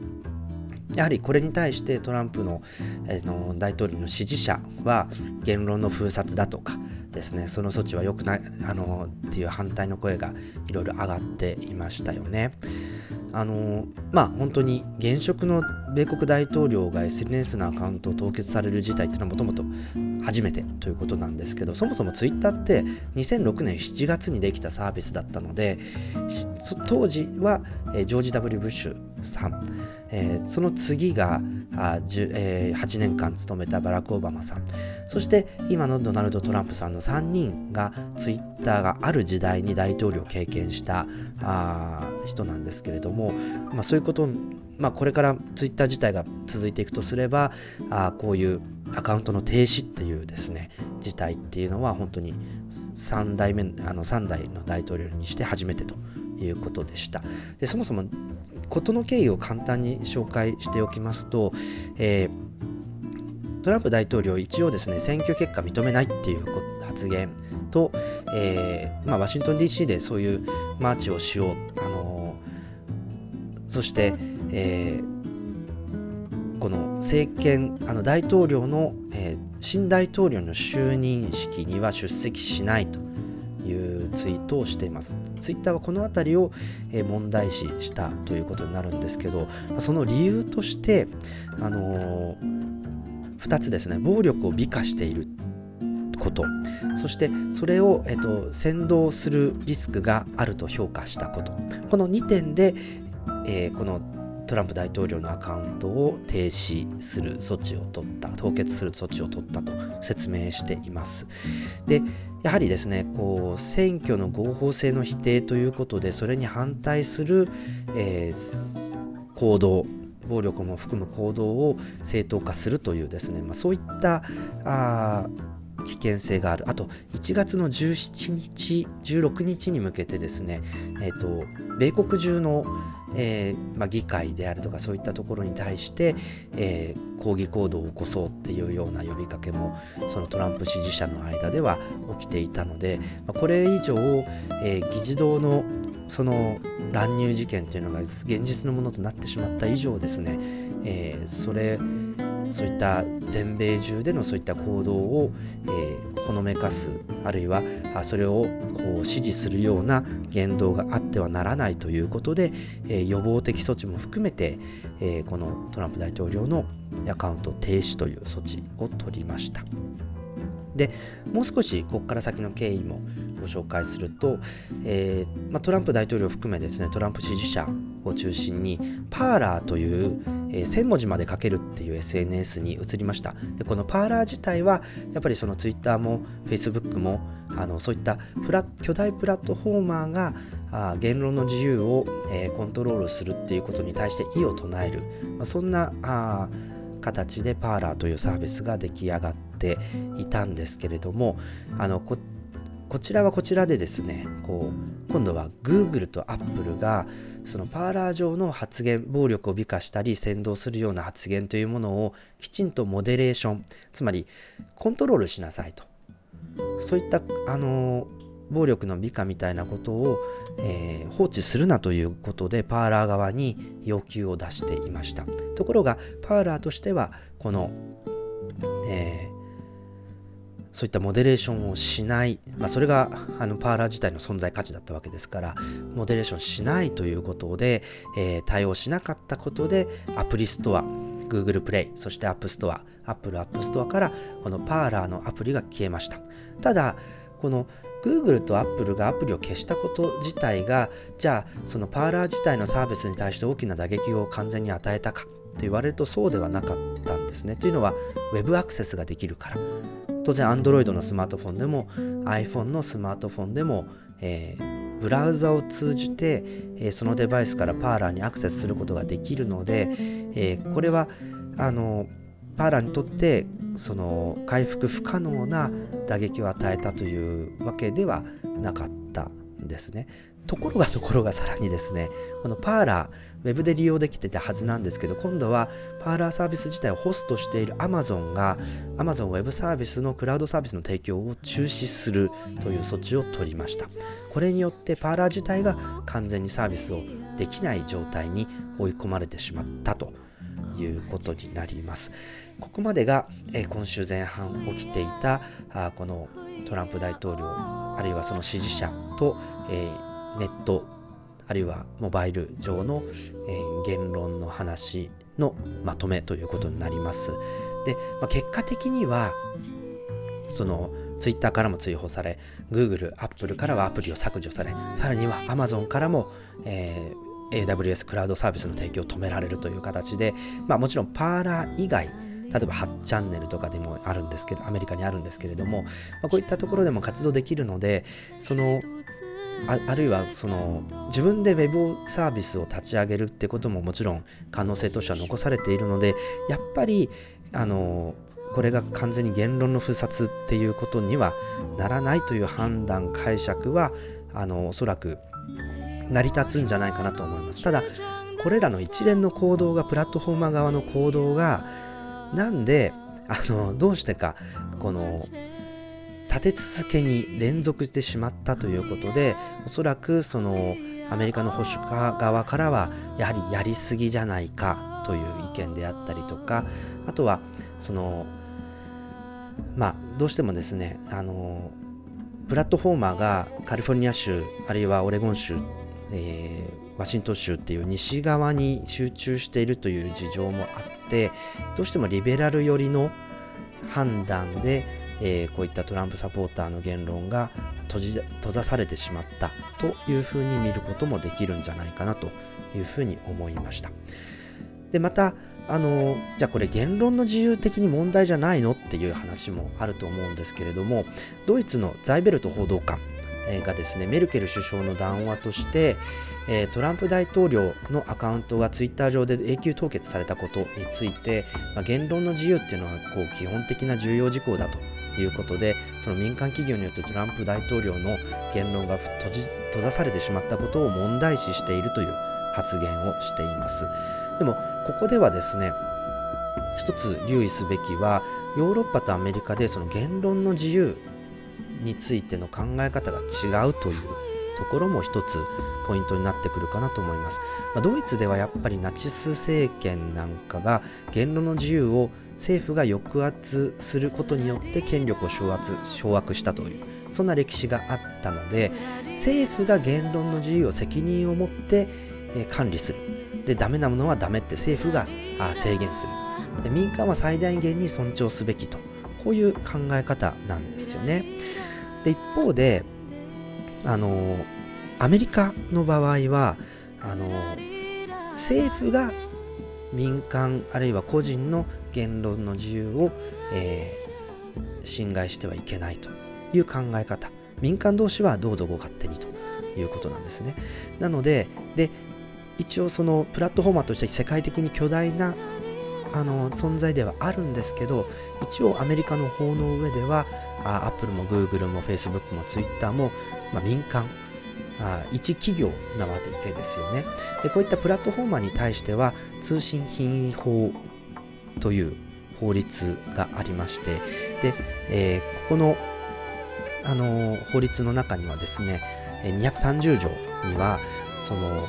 [SPEAKER 1] やはりこれに対してトランプの,、えー、の大統領の支持者は言論の封殺だとかですねその措置は良くないあのっていう反対の声がいろいろ上がっていましたよね。あのまあ本当に現職の米国大統領が SNS のアカウントを凍結される事態っていうのはもともと初めてということなんですけどそもそもツイッターって2006年7月にできたサービスだったので当時はジョージ・ W・ ブッシュさん、えー、その次があ、えー、8年間務めたバラク・オバマさん。そして今のドナルド・トランプさんの3人がツイッターがある時代に大統領を経験したあ人なんですけれども、まあ、そういうことまあ、これからツイッター自体が続いていくとすればあこういうアカウントの停止っていうですね事態っていうのは本当に3代目あの3代の大統領にして初めてと。いうことでした。でそもそも事の経緯を簡単に紹介しておきますと、えー、トランプ大統領一応ですね選挙結果認めないっていう発言と、えーまあ、ワシントン DC でそういうマーチをしよう、あのー、そして、え、この政権あの大統領の、え、新大統領の就任式には出席しないと。いうツイートをしています。ツイッターはこの辺りを問題視したということになるんですけど、その理由として、あのー、2つですね、暴力を美化していること。そしてそれを、えっと、先導するリスクがあると評価したこと。この2点で、えー、このトランプ大統領のアカウントを停止する措置を取った凍結する措置を取ったと説明しています。でやはりですねこう選挙の合法性の否定ということでそれに反対する、えー、行動暴力も含む行動を正当化するというですね、まあ、そういったあ危険性がある。あと1月の17日16日に向けてですね、えーと、米国中の、えー、ま、議会であるとかそういったところに対して、えー、抗議行動を起こそうっていうような呼びかけもそのトランプ支持者の間では起きていたので、ま、これ以上、えー、議事堂のその乱入事件というのが現実のものとなってしまった以上ですね、えそれそういった全米中でのそういった行動を、えー、ほのめかすあるいはそれをこう支持するような言動があってはならないということで、えー、予防的措置も含めて、えー、このトランプ大統領のアカウント停止という措置を取りました。でもう少しここから先の経緯もご紹介すると、えー、まあ、トランプ大統領を含めですねトランプ支持者を中心にパーラーという、えー、1000文字まで書けるっていう SNS に移りました。でこのパーラー自体はやっぱりその Twitter も Facebook もあのそういったプラ巨大プラットフォーマーがあ言論の自由を、えー、コントロールするっていうことに対して異を唱える、まあ、そんなあ形でパーラーというサービスが出来上がっていたんですけれどもあのここちらはこちらでですねこう今度は Google と Apple がそのパーラー上の発言暴力を美化したり扇動するような発言というものをきちんとモデレーションつまりコントロールしなさいと。そういったあの暴力の美化みたいなことを、えー、放置するなということでパーラー側に要求を出していました。ところがパーラーとしてはこの、えーそういったモデレーションをしない、まあ、それがあのパーラー自体の存在価値だったわけですからモデレーションしないということで、えー、対応しなかったことでアプリストア Google プレイそして App Store Apple App Store からこのパーラーのアプリが消えましたただこの Google と Apple がアプリを消したこと自体がじゃあそのパーラー自体のサービスに対して大きな打撃を完全に与えたかと言われるとそうではなかったんですね。というのは Web アクセスができるから。当然 Android のスマートフォンでも iPhone のスマートフォンでも、えー、ブラウザを通じて、えー、そのデバイスからパーラーにアクセスすることができるので、えー、これはあのパーラーにとってその回復不可能な打撃を与えたというわけではなかったんですね。ところがところがさらにですね、このパーラー、ウェブで利用できてたはずなんですけど、今度はパーラーサービス自体をホストしている Amazon が Amazon ウェブサービスのクラウドサービスの提供を中止するという措置を取りました。これによってパーラー自体が完全にサービスをできない状態に追い込まれてしまったということになります。ここまでが、え、今週前半起きていたあこのトランプ大統領あるいはその支持者と、えーネットあるいはモバイル上の、えー、言論の話のまとめということになります。で、まあ、結果的にはそのツイッターからも追放され Google、Apple からはアプリを削除されさらには Amazon からも、えー、AWS クラウドサービスの提供を止められるという形で、まあ、もちろんパーラー以外例えば8チャンネルとかでもあるんですけどアメリカにあるんですけれども、まあ、こういったところでも活動できるのでそのああるいはその自分で Web サービスを立ち上げるってことももちろん可能性としては残されているのでやっぱりあのこれが完全に言論の封殺っていうことにはならないという判断解釈はあのおそらく成り立つんじゃないかなと思います。ただこれらの一連の行動がプラットフォーマー側の行動がなんであのどうしてかこの立て続けに連続してしまったということでおそらくそのアメリカの保守家側からはやはりやりすぎじゃないかという意見であったりとかあとはそのまあどうしてもですねあのプラットフォーマーがカリフォルニア州あるいはオレゴン州、えー、ワシントン州っていう西側に集中しているという事情もあってどうしてもリベラル寄りの判断でえー、こういったトランプサポーターの言論が閉じ閉ざされてしまったというふうに見ることもできるんじゃないかなというふうに思いました。でまたあのじゃあこれ言論の自由的に問題じゃないのっていう話もあると思うんですけれどもドイツのザイベルト報道官がですねメルケル首相の談話として、トランプ大統領のアカウントがツイッター上で永久凍結されたことについて、ま、言論の自由っていうのはこう基本的な重要事項だということでその民間企業によってトランプ大統領の言論が閉じ閉ざされてしまったことを問題視しているという発言をしています。でもここではですね一つ留意すべきはヨーロッパとアメリカでその言論の自由についての考え方が違うというところも一つポイントになってくるかなと思います、まあ、ドイツではやっぱりナチス政権なんかが言論の自由を政府が抑圧することによって権力を掌圧掌握したというそんな歴史があったので政府が言論の自由を責任を持って、管理する。でダメなものはダメって政府が制限する。で民間は最大限に尊重すべきと。こういう考え方なんですよね。で一方であのアメリカの場合はあの政府が民間あるいは個人の言論の自由を、えー、侵害してはいけないという考え方。民間同士はどうぞご勝手にということなんですね。なのでで一応そのプラットフォーマーとして世界的に巨大なあの存在ではあるんですけど一応アメリカの法の上ではアップルもグーグルもフェイスブックもツイッターも、まあ、民間あ一企業なわけですよね。でこういったプラットフォーマーに対しては通信品位法という法律がありましてで、えー、ここの、あのー、法律の中にはですね230条にはその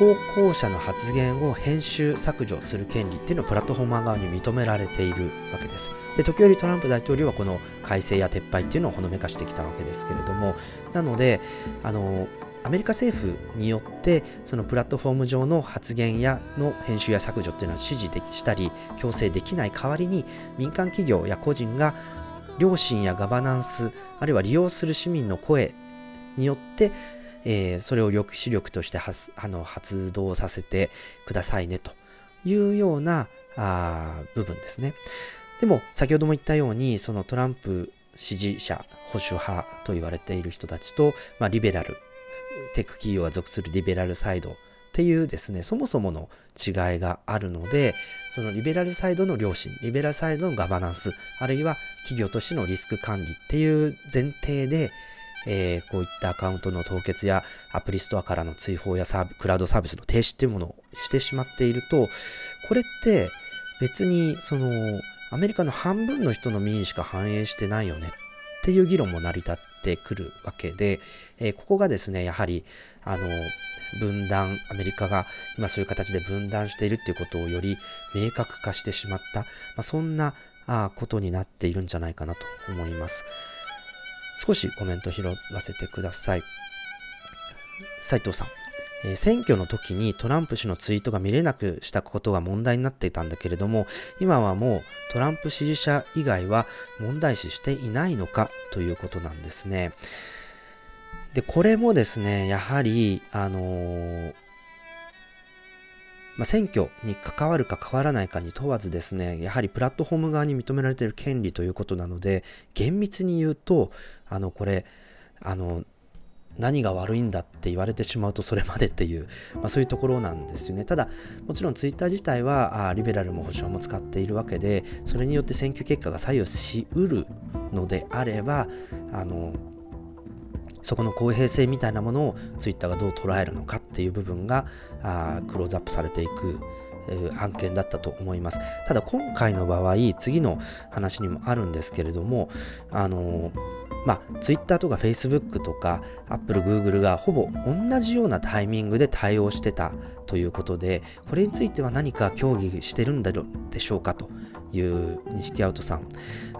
[SPEAKER 1] 投稿者の発言を編集削除する権利っていうのをプラットフォーマー側に認められているわけです。で時折トランプ大統領はこの改正や撤廃っていうのをほのめかしてきたわけですけれどもなのであのアメリカ政府によってそのプラットフォーム上の発言やの編集や削除っていうのは指示できしたり強制できない代わりに民間企業や個人が良心やガバナンスあるいは利用する市民の声によって、えー、それを抑止力として発あの発動させてくださいねというようなあ部分ですね。でも先ほども言ったようにそのトランプ支持者保守派と言われている人たちと、まあ、リベラルテック企業が属するリベラルサイドっていうですねそもそもの違いがあるのでそのリベラルサイドの良心リベラルサイドのガバナンスあるいは企業としてのリスク管理っていう前提で、えー、こういったアカウントの凍結やアプリストアからの追放やサークラウドサービスの停止っていうものをしてしまっているとこれって別にそのアメリカの半分の人の民意しか反映してないよねっていう議論も成り立ってくるわけで、えー、ここがですね、やはり、あの、分断、アメリカが今そういう形で分断しているっていうことをより明確化してしまった、まあ、そんなあことになっているんじゃないかなと思います。少しコメント拾わせてください。斉藤さん。えー、選挙の時にトランプ氏のツイートが見れなくしたことが問題になっていたんだけれども、今はもうトランプ支持者以外は問題視していないのかということなんですね。で、これもですね、やはり、あのー、まあ、選挙に関わるか関わらないかに問わずですね、やはりプラットフォーム側に認められている権利ということなので、厳密に言うと、あの、これ、あの、何が悪いんだって言われてしまうとそれまでっていう、まあ、そういうところなんですよね。ただもちろんツイッター自体はあリベラルも保守派も使っているわけでそれによって選挙結果が左右しうるのであればあのそこの公平性みたいなものをツイッターがどう捉えるのかっていう部分があクローズアップされていく案件だったと思います。ただ今回の場合、次の話にもあるんですけれども、あのまあ、Twitter とか Facebook とか Apple、Google がほぼ同じようなタイミングで対応してたということで、これについては何か協議してるんでしょうかという錦アウトさん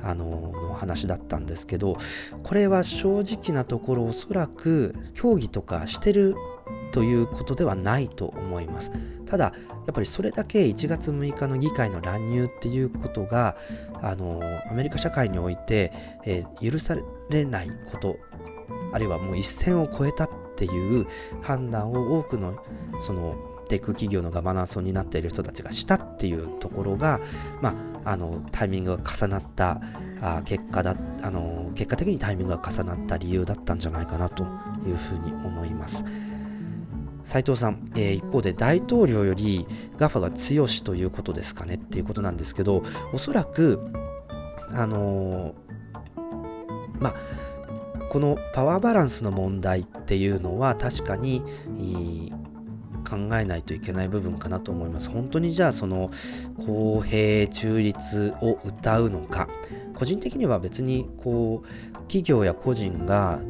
[SPEAKER 1] あのの話だったんですけど、これは正直なところおそらく協議とかしてるということではないと思います。ただ、やっぱりそれだけ1月6日の議会の乱入っていうことが、あのアメリカ社会において、えー、許されないこと、あるいはもう一線を越えたっていう判断を多くのそのテック企業のガバナンスを担っている人たちがしたっていうところが、まあ、あのタイミングが重なったあ結果だあの結果的にタイミングが重なった理由だったんじゃないかなというふうに思います。斉藤さん、えー、一方で大統領より GAFA が強しということですかねっていうことなんですけど、おそらく、あのー、まあ、このパワーバランスの問題っていうのは確かに考えないといけない部分かなと思います。本当にじゃあその公平中立を謳うのか個人的には別にこう企業や個人が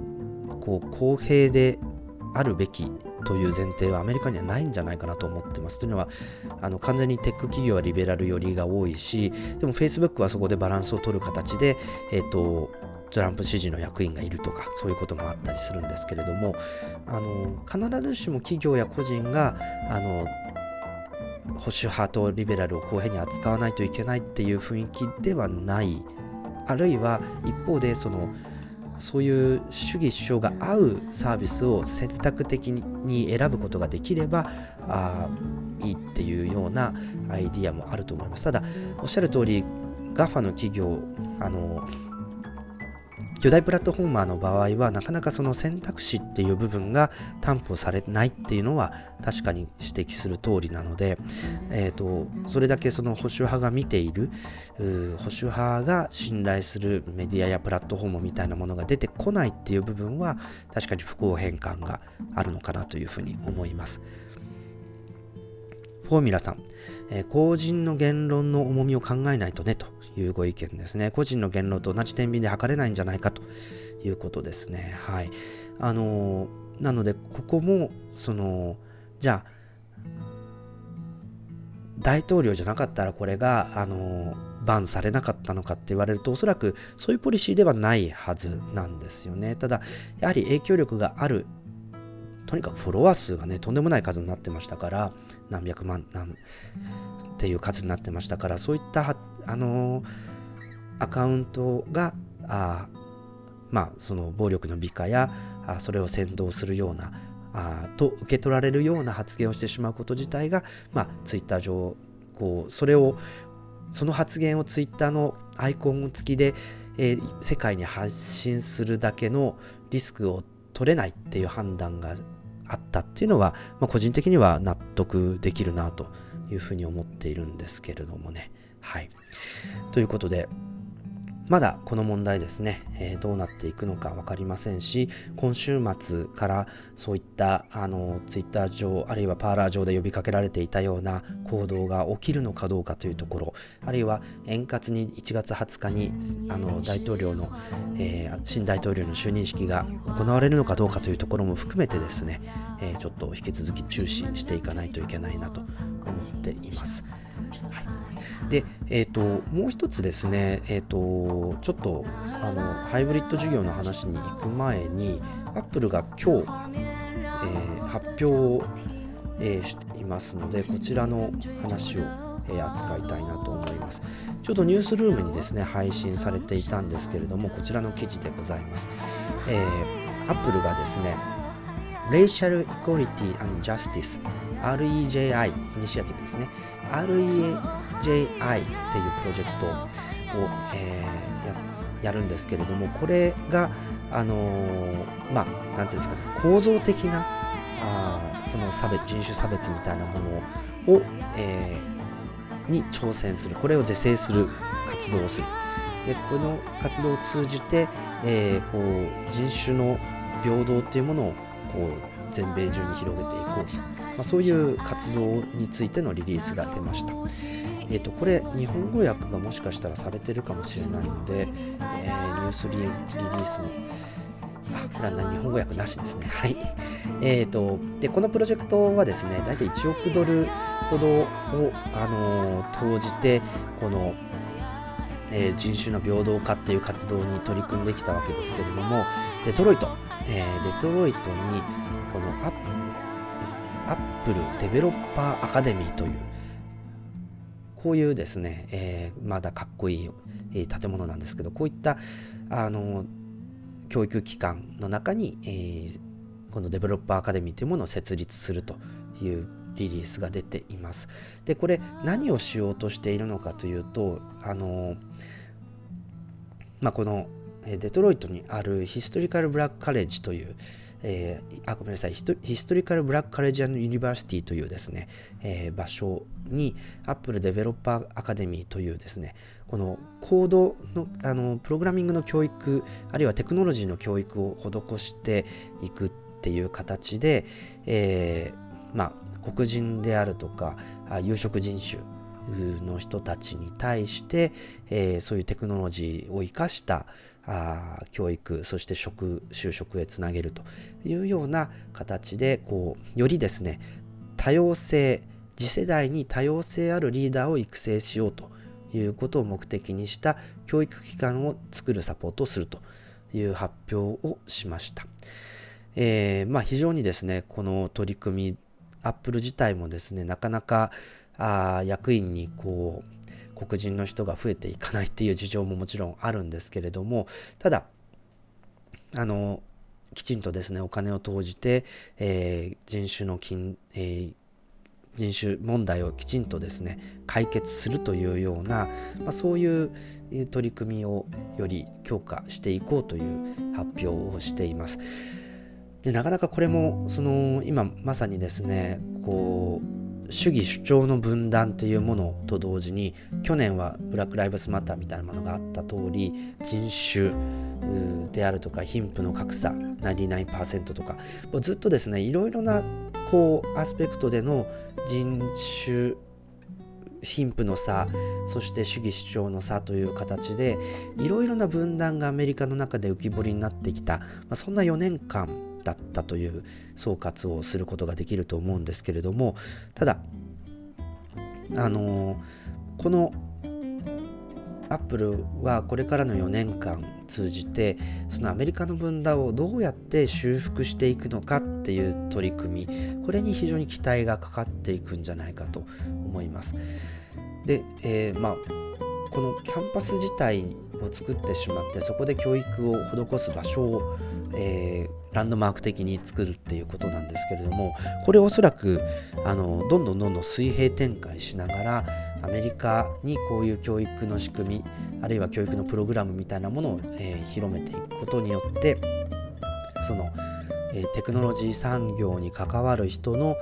[SPEAKER 1] こう公平であるべきという前提はアメリカにはないんじゃないかなと思ってます。というのはあの完全にテック企業はリベラル寄りが多いしでも Facebook はそこでバランスを取る形で、えーと、トランプ支持の役員がいるとかそういうこともあったりするんですけれどもあの必ずしも企業や個人があの保守派とリベラルを公平に扱わないといけないっていう雰囲気ではないあるいは一方でそのそういう主義主張が合うサービスを選択的に選ぶことができればあいいっていうようなアイディアもあると思います。ただ、おっしゃる通り、GAFA の企業、あの巨大プラットフォーマーの場合はなかなかその選択肢っていう部分が担保されないっていうのは確かに指摘する通りなので、えーと、それだけその保守派が見ている保守派が信頼するメディアやプラットフォームみたいなものが出てこないっていう部分は確かに不公平感があるのかなというふうに思います。フォーミュラさん、えー、公人の言論の重みを考えないとねというご意見ですね。個人の言論と同じ天秤で測れないんじゃないかということですね。はい。あの、なので、ここも、その、じゃあ、大統領じゃなかったらこれがあのバンされなかったのかって言われるとおそらくそういうポリシーではないはずなんですよねただやはり影響力があるとにかくフォロワー数がねとんでもない数になってましたから何百万何っていう数になってましたからそういった発あのアカウントがあまあその暴力の美化やあそれを扇動するようなあと受け取られるような発言をしてしまうこと自体が、まあ、ツイッター上こうそれをその発言をツイッターのアイコン付きで、えー、世界に発信するだけのリスクを取れないっていう判断があったっていうのは、まあ、個人的には納得できるなというふうに思っているんですけれどもね。はい。ということで、まだこの問題ですね、えー、どうなっていくのか分かりませんし、今週末からそういったあのツイッター上、あるいはパーラー上で呼びかけられていたような行動が起きるのかどうかというところ、あるいは円滑に1月20日にあの大統領の、えー、新大統領の就任式が行われるのかどうかというところも含めてですね、えー、ちょっと引き続き注視していかないといけないなと思っています。はいで、えーと、もう一つですね、えーと、ちょっとあのハイブリッド授業の話に行く前に、アップルが今日、えー、発表を、えー、していますので、こちらの話を、えー、扱いたいなと思います。ちょうどニュースルームにですね、配信されていたんですけれども、こちらの記事でございます。えー、アップルがですね、Racial Equality and Justice REJI イニシアティブですね REJI っていうプロジェクトを、えー、やるんですけれどもこれがあのー、まあ何ていうんですか構造的なあその差別人種差別みたいなものを、えー、に挑戦する。これを是正する活動をする。でこの活動を通じて、えー、こう人種の平等っていうものをこう全米中に広げていこうと、まあ、そういう活動についてのリリースが出ました。え、ー、と、これ、日本語訳がもしかしたらされてるかもしれないので、えー、ニュースリリースのあ、これは日本語訳なしですね。はい。えっ、ー、と、で、このプロジェクトはですね、大体1億ドルほどを、あのー、投じて、この、えー、人種の平等化っていう活動に取り組んできたわけですけれども、デトロイト、え、デトロイトにこのアップルデベロッパーアカデミーというこういうですね、えー、まだかっこいい、えー、建物なんですけどこういったあの教育機関の中に、えー、このデベロッパーアカデミーというものを設立するというリリースが出ています。でこれ何をしようとしているのかというとあのまあ、このデトロイトにあるヒストリカル・ブラック・カレッジという、えー、あごめんなさい。ヒストリカル・ブラック・カレッジ・ユニバーシティというですね、えー、場所に Apple デベロッパーアカデミーというですねこのコードのあのプログラミングの教育あるいはテクノロジーの教育を施していくっていう形で、えー、まあ黒人であるとか有色人種の人たちに対して、えー、そういうテクノロジーを生かしたあ教育そして職就職へつなげるというような形でこうよりですね多様性次世代に多様性あるリーダーを育成しようということを目的にした教育機関を作るサポートをするという発表をしました。えー、まあ、非常にですねこの取り組みアップル自体もですねなかなかあ役員にこう黒人の人が増えていかないっていう事情ももちろんあるんですけれどもただあのきちんとですねお金を投じて、えー、人種の金、えー、人種問題をきちんとですね解決するというような、まあ、そういう取り組みをより強化していこうという発表をしています。でなかなかこれもその今まさにですねこう主義主張の分断というものと同時に去年はブラック・ライブスマターみたいなものがあった通り人種であるとか貧富の格差99%とかずっとですねいろいろなこうアスペクトでの人種貧富の差そして主義主張の差という形でいろいろな分断がアメリカの中で浮き彫りになってきた、まあ、そんな4年間だったという総括をすることができると思うんですけれどもただあのこのアップルはこれからの4年間通じてそのアメリカの分断をどうやって修復していくのかっていう取り組みこれに非常に期待がかかっていくんじゃないかと思います。で、えー、まあこのキャンパス自体を作ってしまってそこで教育を施す場所を、えー、ランドマーク的に作るっていうことなんですけれどもこれおそらくあのどんどんどんどん水平展開しながらアメリカにこういう教育の仕組みあるいは教育のプログラムみたいなものを、えー、広めていくことによってその、え、テクノロジー産業に関わる人の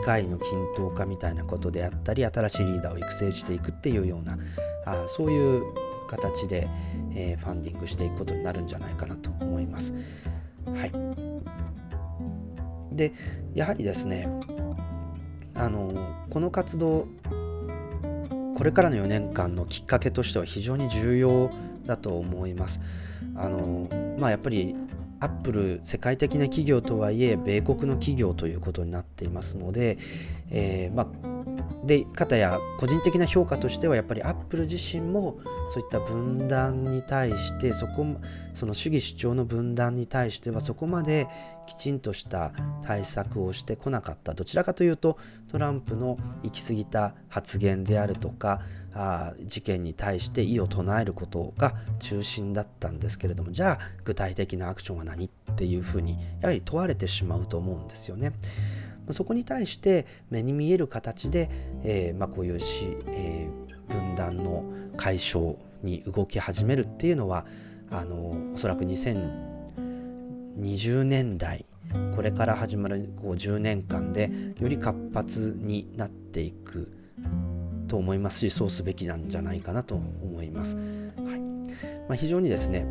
[SPEAKER 1] 機械の均等化みたいなことであったり新しいリーダーを育成していくっていうようなあそういう形で、えー、ファンディングしていくことになるんじゃないかなと思います。はい、でやはりですねあのこの活動これからの4年間のきっかけとしては非常に重要だと思います。あのまあ、やっぱりアップル世界的な企業とはいえ米国の企業ということになっていますので、えー、まあ、で方や個人的な評価としてはやっぱりアップル自身もそういった分断に対してそこその主義主張の分断に対してはそこまできちんとした対策をしてこなかったどちらかというとトランプの行き過ぎた発言であるとかあ事件に対して異を唱えることが中心だったんですけれどもじゃあ具体的なアクションは何っていうふうにやはり問われてしまうと思うんですよね。そこに対して目に見える形で、えー、まあ、こういうし、えー、分断の解消に動き始めるっていうのはあのおそらく2020年代これから始まる50年間でより活発になっていくと思いますしそうすべきなんじゃないかなと思います。はいまあ、非常にですね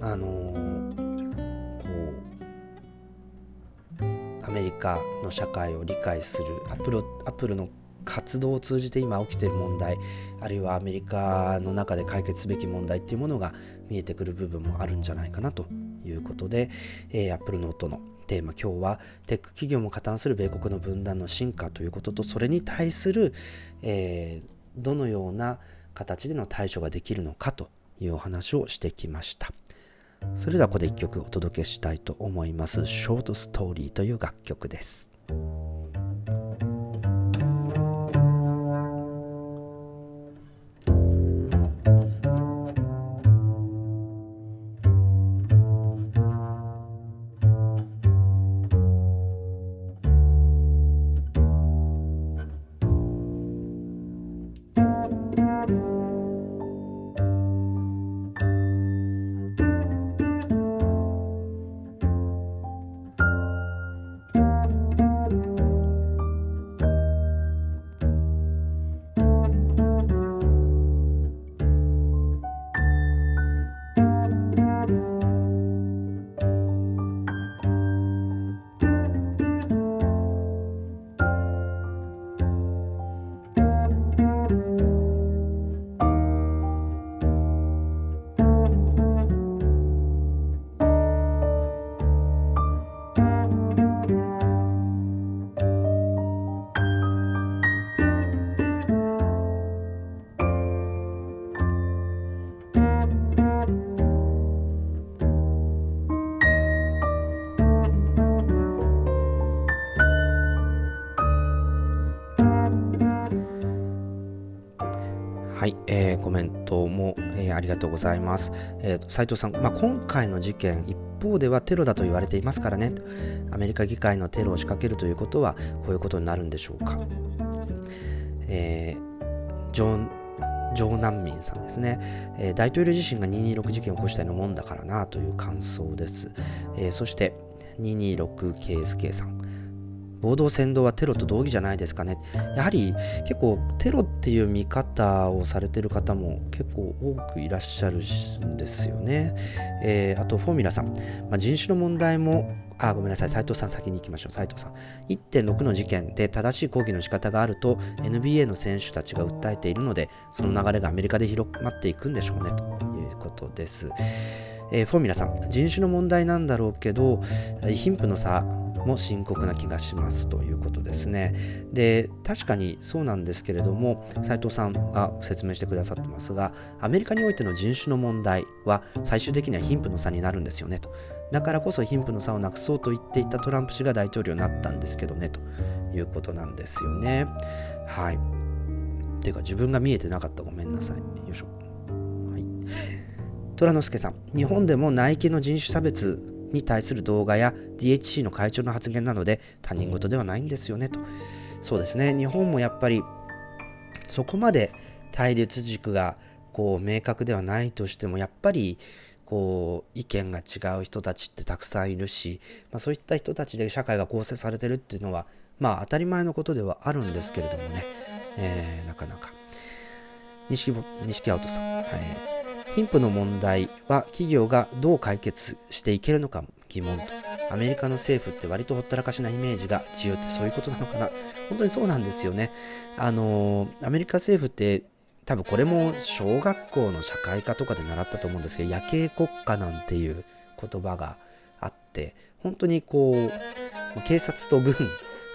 [SPEAKER 1] あのアメリカの社会を理解するアップルアップルの活動を通じて今起きている問題あるいはアメリカの中で解決すべき問題っていうものが見えてくる部分もあるんじゃないかなということで、えー、Apple Note のテーマ今日はテック企業も加担する米国の分断の進化ということとそれに対する、えー、どのような形での対処ができるのかというお話をしてきました。それではここで一曲お届けしたいと思います。ショートストーリーという楽曲です。ざいます。えー、斉藤さん、まあ、今回の事件、一方ではテロだと言われていますからね、アメリカ議会のテロを仕掛けるということは、こういうことになるんでしょうか。えー、ジョンジョー難民さんですね、えー、大統領自身が226事件を起こしたようなもんだからなという感想です。えー、そして、226ケースケさん。暴動扇動はテロと同義じゃないですかね。やはり結構テロっていう見方をされてる方も結構多くいらっしゃるんですよね。えー、あとフォーミュラさん、まあ、人種の問題もあ、ごめんなさい、斉藤さん先に行きましょう、斉藤さん。1.6の事件で正しい抗議の仕方があると NBA の選手たちが訴えているので、その流れがアメリカで広まっていくんでしょうね、ということです。えー、フォーミュラさん、人種の問題なんだろうけど、貧富の差も深刻な気がしますということですね。で、確かにそうなんですけれども、斉藤さんが説明してくださってますが、アメリカにおいての人種の問題は最終的には貧富の差になるんですよねと。だからこそ貧富の差をなくそうと言っていたトランプ氏が大統領になったんですけどねということなんですよね。はい。ていうか自分が見えてなかったごめんなさい。よいしょ。はい。虎之助さん、日本でもナイキの人種差別に対する動画や DHC の会長の発言などで他人事ではないんですよねと。そうですね、日本もやっぱりそこまで対立軸がこう明確ではないとしてもやっぱりこう意見が違う人たちってたくさんいるし、まあ、そういった人たちで社会が構成されてるっていうのはまあ当たり前のことではあるんですけれどもね、えー、なかなか。錦錦青人さん、はい。貧富の問題は企業がどう解決していけるのか疑問。とアメリカの政府って割とほったらかしなイメージが強いってそういうことなのかな。本当にそうなんですよね。あのアメリカ政府って多分これも小学校の社会科とかで習ったと思うんですけど夜景国家なんていう言葉があって本当にこう警察と軍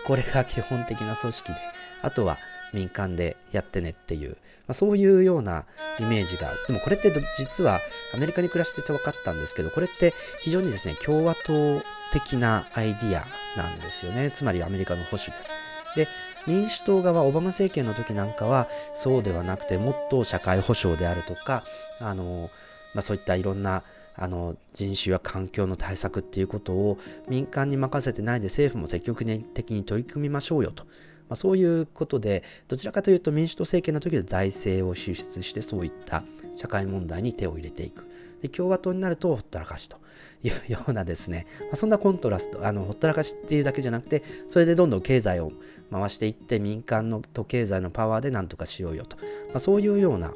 [SPEAKER 1] これが基本的な組織であとは民間でやってねっていう、まあ、そういうようなイメージがでもこれって実はアメリカに暮らしてて分かったんですけどこれって非常にですね共和党的なアイディアなんですよね。つまりアメリカの保守です。で民主党側オバマ政権の時なんかはそうではなくてもっと社会保障であるとかあの、まあ、そういったいろんなあの人種や環境の対策っていうことを民間に任せてないで政府も積極的に取り組みましょうよと。まあ、そういうことでどちらかというと民主党政権の時で財政を支出してそういった社会問題に手を入れていく。で共和党になるとほったらかしというようなですね、まあ、そんなコントラストあのほったらかしっていうだけじゃなくてそれでどんどん経済を回していって民間のと経済のパワーで何とかしようよと、まあ、そういうような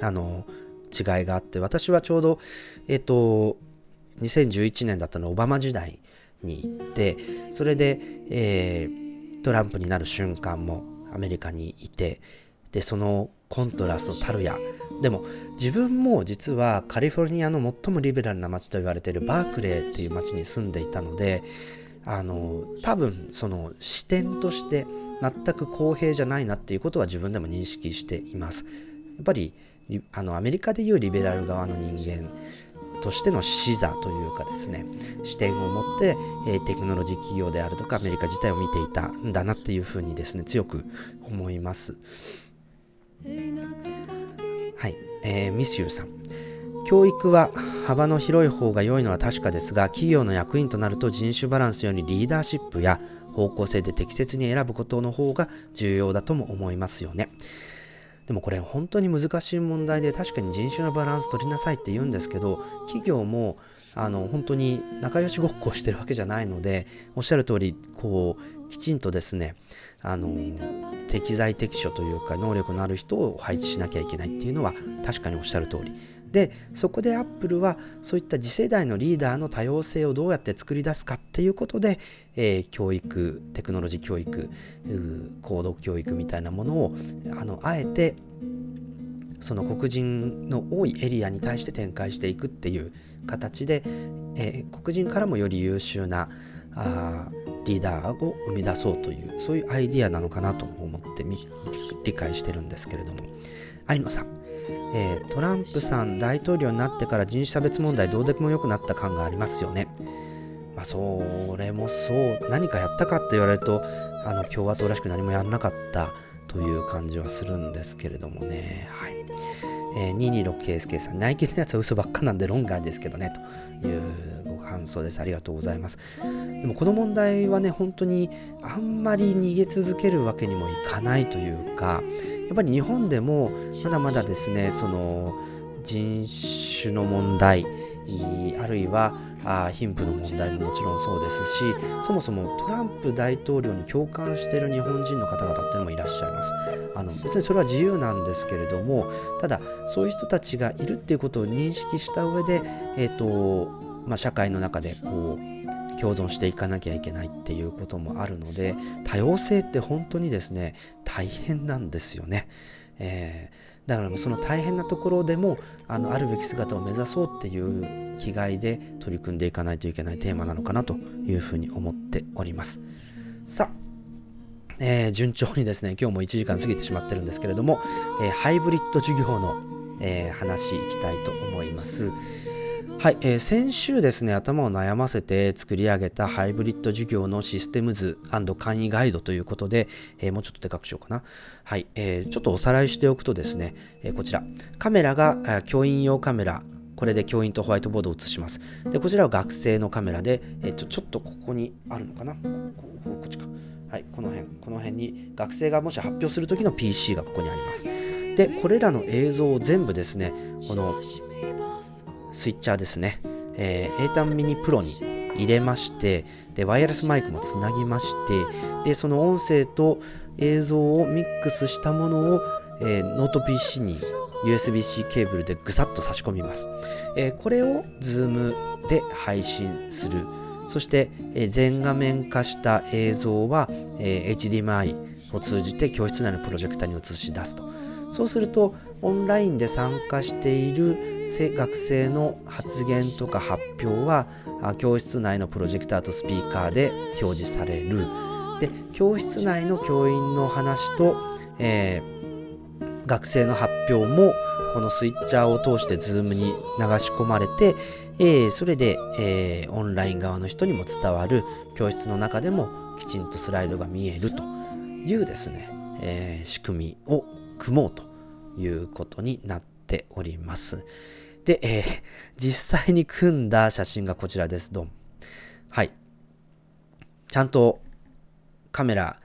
[SPEAKER 1] あの違いがあって私はちょうどえっ、と2011年だったのオバマ時代に行ってそれで、えートランプになる瞬間もアメリカにいてでそのコントラストたるや。でも自分も実はカリフォルニアの最もリベラルな街と言われているバークレーっていう街に住んでいたのであの多分その視点として全く公平じゃないなっていうことは自分でも認識しています。やっぱりあのアメリカでいうリベラル側の人間としての視座というかですね視点を持って、えテクノロジー企業であるとかアメリカ自体を見ていたんだなっていうふうにですね強く思います。はい、えー、ミスユーさん。教育は幅の広い方が良いのは確かですが企業の役員となると人種バランスよりリーダーシップや方向性で適切に選ぶことの方が重要だとも思いますよね。でもこれ本当に難しい問題で確かに人種のバランス取りなさいって言うんですけど企業もあの本当に仲良しごっこしてるわけじゃないのでおっしゃる通りこうきちんとですねあの適材適所というか能力のある人を配置しなきゃいけないっていうのは確かにおっしゃる通り。でそこでアップルはそういった次世代のリーダーの多様性をどうやって作り出すかっていうことで、えー、教育テクノロジー教育高度教育みたいなものをあのあえてその黒人の多いエリアに対して展開していくっていう形で、えー、黒人からもより優秀なあリーダーを生み出そうというそういうアイディアなのかなと思って理解してるんですけれども。愛野さん。えー、トランプさん大統領になってから人種差別問題どうでもよくなった感がありますよね。まあ、それもそう何かやったかって言われるとあの共和党らしく何もやらなかったという感じはするんですけれどもね。はいえー、226ケースケさん、ナイキのやつは嘘ばっかなんでロンガーですけどね、というご感想です。ありがとうございます。でもこの問題はね、本当にあんまり逃げ続けるわけにもいかないというか、やっぱり日本でもまだまだですねその人種の問題あるいはあ貧富の問題ももちろんそうですしそもそもトランプ大統領に共感している日本人の方々っていうのもいらっしゃいます。あの別にそれは自由なんですけれどもただそういう人たちがいるっていうことを認識した上で、えーとまあ、社会の中でこう共存していかなきゃいけないっていうこともあるので多様性って本当にですね大変なんですよね。えー、だからその大変なところでもあのあるべき姿を目指そうっていう気概で取り組んでいかないといけないテーマなのかなというふうに思っておりますさあえー、順調にですね今日も1時間過ぎてしまってるんですけれども、えー、ハイブリッド授業の、え、話いきたいと思いますはい、えー、先週ですね頭を悩ませて作り上げたハイブリッド授業のシステム図簡易ガイドということで、えー、もうちょっとでかくしようかな。はい、えー、ちょっとおさらいしておくとですね、えこちら。カメラが教員用カメラ。これで教員とホワイトボードを映します。でこちらは学生のカメラで、えー、ちょちょっとここにあるのかな。ここっちか。はい、この辺、この辺に学生がもし発表する時の PC がここにあります。で、これらの映像を全部ですね、このスイッチャーですね、えー、ATAM mini Pro に入れまして、で、ワイヤレスマイクもつなぎまして、で、その音声と映像をミックスしたものを、えー、ノート PC に USB-C ケーブルでぐさっと差し込みます。えー、これを Zoom で配信する。そして、え全画面化した映像は、え HDMI を通じて教室内のプロジェクターに映し出すと。そうすると、オンラインで参加している学生の発言とか発表は、教室内のプロジェクターとスピーカーで表示される。で、教室内の教員の話と、えー、学生の発表もこのスイッチャーを通して Zoom に流し込まれて、えー、それで、えー、オンライン側の人にも伝わる教室の中でもきちんとスライドが見えるというですね、えー、仕組みを組もうということになっております。で、えー、実際に組んだ写真がこちらです。ドン。はい。ちゃんとカメラ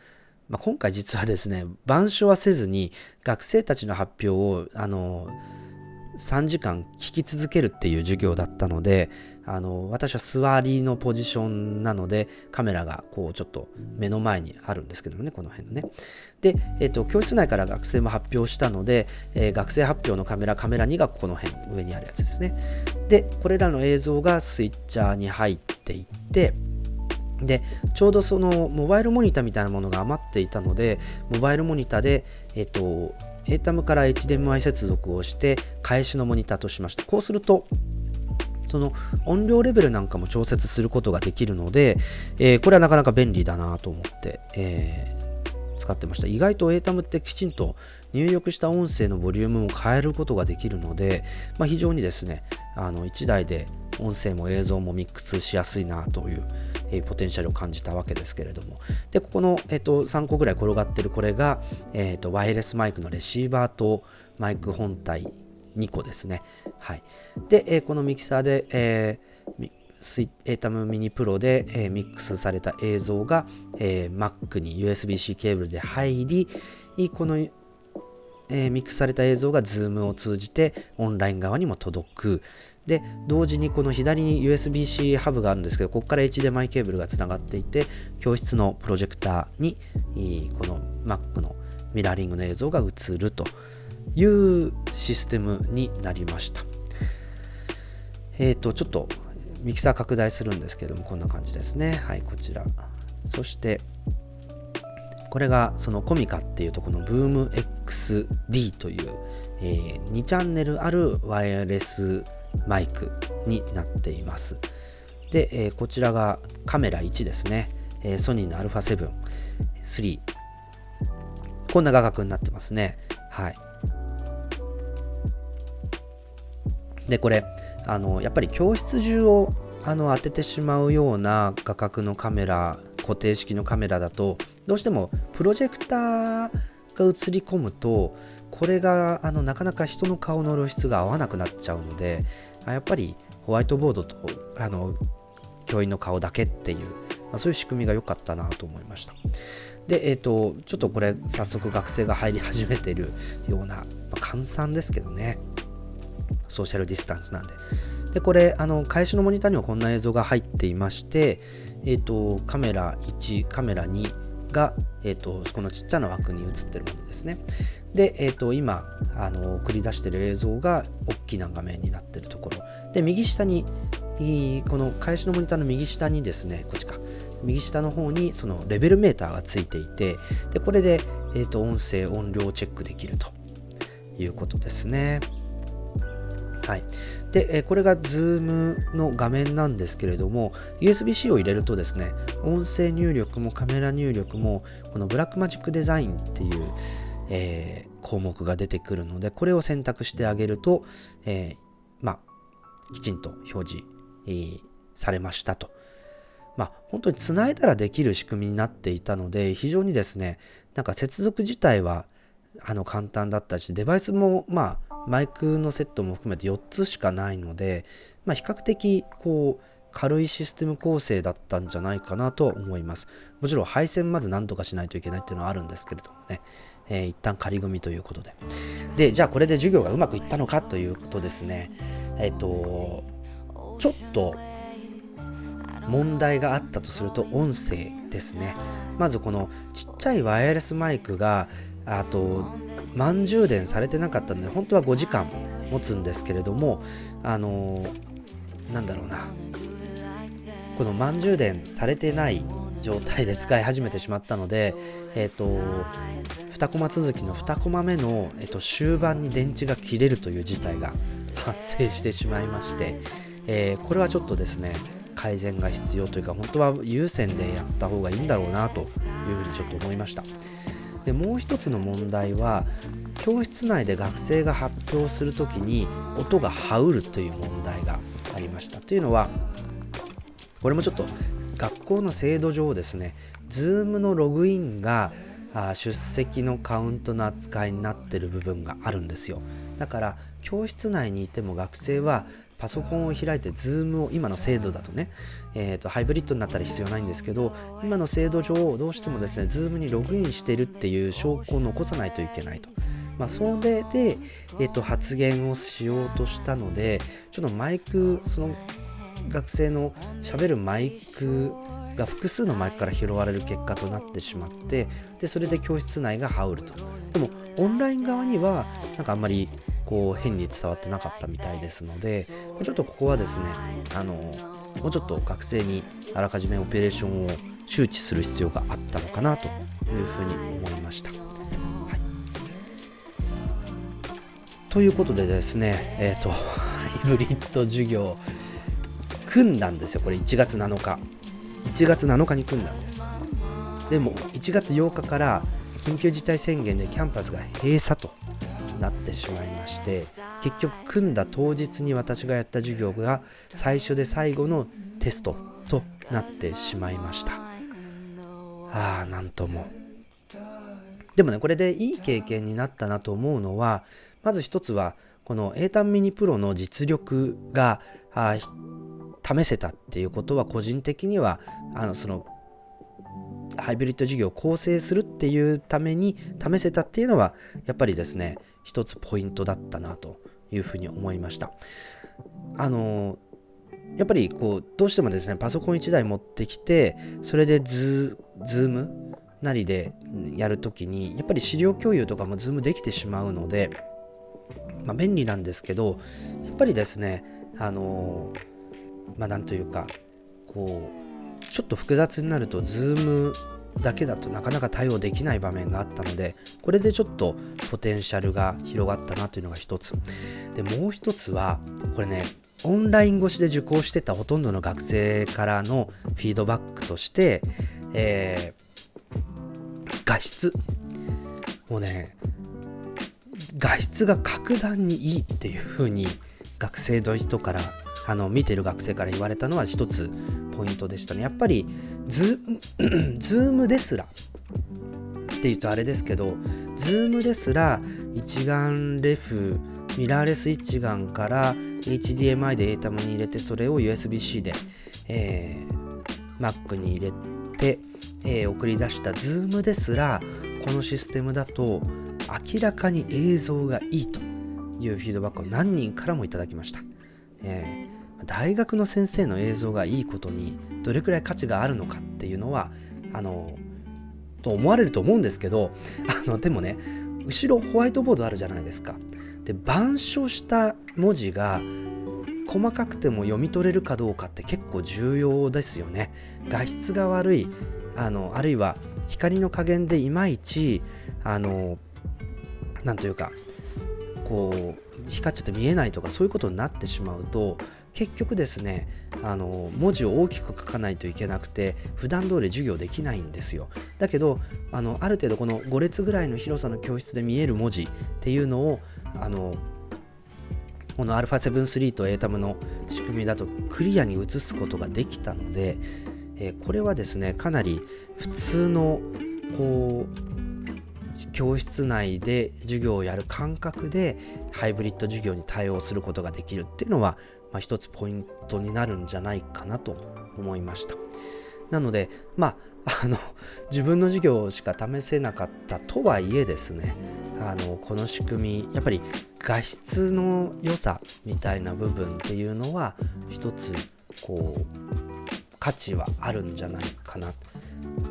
[SPEAKER 1] まあ、今回実はですね板書はせずに学生たちの発表をあの3時間聞き続けるっていう授業だったのであの私は座りのポジションなのでカメラがこうちょっと目の前にあるんですけどもねこの辺のね。で、えーと、教室内から学生も発表したので、えー、学生発表のカメラカメラ2がこの辺上にあるやつですね。でこれらの映像がスイッチャーに入っていってでちょうどそのモバイルモニターみたいなものが余っていたのでモバイルモニターで、えっと、ATAM から HDMI 接続をして返しのモニターとしました。こうするとその音量レベルなんかも調節することができるので、えー、これはなかなか便利だなと思って、えー、使ってました。意外と ATAM ってきちんと入力した音声のボリュームも変えることができるので、まあ、非常にですねあの1台で音声も映像もミックスしやすいなという、えー、ポテンシャルを感じたわけですけれども。でここの、えーと、3個ぐらい転がってるこれが、えーと、ワイヤレスマイクのレシーバーとマイク本体2個ですね。はいで、えー、このミキサーで、えースイエータムミニプロで、えー、ミックスされた映像が、えー、Mac に USB-C ケーブルで入りこのえー、ミックスされた映像が Zoom を通じてオンライン側にも届く。で、同時にこの左に USB-C ハブがあるんですけど、ここから HDMI ケーブルがつながっていて、教室のプロジェクターにこの Mac のミラーリングの映像が映るというシステムになりました。えっ、ー、と、ちょっとミキサー拡大するんですけども、こんな感じですね。はい、こちら。そして、これがそのコミカっていうとこのブーム XD という、えー、2チャンネルあるワイヤレスマイクになっています。で、えー、こちらがカメラ1ですね。えー、ソニーの α7、3。こんな画角になってますね。はい。で、これ、あの、やっぱり教室中をあの当ててしまうような画角のカメラ固定式のカメラだとどうしてもプロジェクターが映り込むとこれがあのなかなか人の顔の露出が合わなくなっちゃうのでやっぱりホワイトボードとあの教員の顔だけっていう、まあ、そういう仕組みが良かったなと思いました。で、えっ、ー、と、ちょっとこれ早速学生が入り始めてるような、まあ、換算ですけどね、ソーシャルディスタンスなんで。で、これ、あの、返しのモニターにはこんな映像が入っていまして、えっ、ー、と、カメラ1、カメラ2が、えっ、ー、と、このちっちゃな枠に映ってるものですね。で、えっ、ー、と、今、あの、送り出してる映像が大きな画面になってるところ。で、右下に、この返しのモニターの右下にですね、こっちか。右下の方にそのレベルメーターがついていて、でこれで、えーと音声、音量をチェックできるということですね。はい、で、これが Zoom の画面なんですけれども USB-C を入れるとですね音声入力もカメラ入力もこのブラックマジックデザインっていう、えー、項目が出てくるのでこれを選択してあげると、えー、ま、きちんと表示、えー、されましたと。まあ、本当につないだらできる仕組みになっていたので非常にですねなんか接続自体はあの簡単だったしデバイスもまあマイクのセットも含めて4つしかないので、まあ、比較的こう軽いシステム構成だったんじゃないかなと思います。もちろん配線まず何とかしないといけないっていうのはあるんですけれどもね、えー、一旦仮組みということで。で、じゃあこれで授業がうまくいったのかということですね。えっ、ー、と、ちょっと問題があったとすると音声ですね。まずこのちっちゃいワイヤレスマイクがあと満充電されてなかったので本当は5時間持つんですけれどもあのなんだろうなこの満充電されてない状態で使い始めてしまったのでえっ、ー、と2コマ続きの2コマ目の、えーと、終盤に電池が切れるという事態が発生してしまいまして、えー、これはちょっとですね改善が必要というか本当は有線でやった方がいいんだろうなというふうにちょっと思いました。でもう一つの問題は教室内で学生が発表する時に音が羽織るという問題がありました。というのはこれもちょっと学校の制度上ですね Zoom のログインが出席のカウントの扱いになってる部分があるんですよ。だから教室内にいても学生はパソコンを開いて Zoom を今の制度だとね、えーと、ハイブリッドになったら必要ないんですけど今の制度上どうしてもですね Zoom にログインしてるっていう証拠を残さないといけないと。まあ、それで、えーと、発言をしようとしたのでちょっとマイクその学生のしゃべるマイクが複数のマイクから拾われる結果となってしまってでそれで教室内が羽織るとでもオンライン側にはなんかあんまりこう変に伝わってなかったみたいですのでちょっとここはですねあのもうちょっと学生にあらかじめオペレーションを周知する必要があったのかなというふうに思いました。はい、ということでですね、えっ、ー、と、ハ イブリッド授業、組んだんですよ、これ1月7日。1月7日に組んだんです。でも、1月8日から緊急事態宣言でキャンパスが閉鎖となってしまいまして結局組んだ当日に私がやった授業が最初で最後のテストとなってしまいました。ああなんとも。でもねこれでいい経験になったなと思うのはまず一つはこの英単ミニプロの実力が試せたっていうことは個人的にはあのそのハイブリッド事業を構成するっていうために試せたっていうのはやっぱりですね一つポイントだったなというふうに思いました。あのやっぱりこうどうしてもですねパソコン1台持ってきてそれで Zoom なりでやるときにやっぱり資料共有とかも Zoom できてしまうので、まあ、便利なんですけどやっぱりですねあのまあなんというかこうちょっと複雑になると Zoom だけだとなかなか対応できない場面があったのでこれでちょっとポテンシャルが広がったなというのが一つ。でもう一つはこれねオンライン越しで受講してたほとんどの学生からのフィードバックとして、えー、画質。もうね画質が格段にいいっていう風に学生の人からあの見てる学生から言われたのは一つポイントでしたね。やっぱりズ、ームですらって言うとあれですけど、 Zoom ですら一眼レフ、ミラーレス一眼から HDMI で ATEM に入れて、それを USB-C で、えー、Mac に入れて、えー、送り出した Zoom ですら、このシステムだと明らかに映像がいいというフィードバックを何人からもいただきました。えー大学の先生の映像がいいことにどれくらい価値があるのかっていうのはあのと思われると思うんですけど あのでもね後ろホワイトボードあるじゃないですか。で板書した文字が細かくても読み取れるかどうかって結構重要ですよね。画質が悪いあのあるいは光の加減でいまいちあのなんというかこう光っちゃって見えないとかそういうことになってしまうと結局ですねあの文字を大きく書かないといけなくて普段通り授業できないんですよ。だけどあのある程度この5列ぐらいの広さの教室で見える文字っていうのをあのこの α7-3 と ATAM の仕組みだとクリアに映すことができたので、え、これはですねかなり普通のこう教室内で授業をやる感覚でハイブリッド授業に対応することができるっていうのは、まあ、一つポイントになるんじゃないかなと思いました。なので、まあ、あの自分の授業しか試せなかったとはいえですねあのこの仕組みやっぱり画質の良さみたいな部分っていうのは一つこう価値はあるんじゃないかな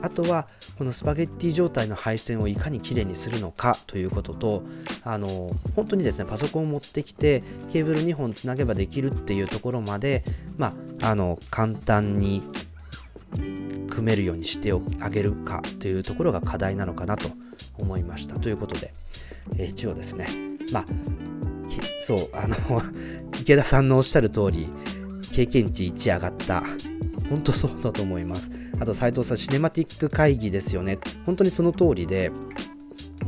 [SPEAKER 1] あとはこのスパゲッティ状態の配線をいかにきれいにするのかということとあの本当にですねパソコンを持ってきてケーブル2本つなげばできるっていうところまで、まあ、あの簡単に組めるようにしてあげるかというところが課題なのかなと思いましたということで、えー、一応ですね。まあそうあの池田さんのおっしゃる通り経験値1上がった本当そうだと思いますあと斉藤さんシネマティック会議ですよね本当にその通りで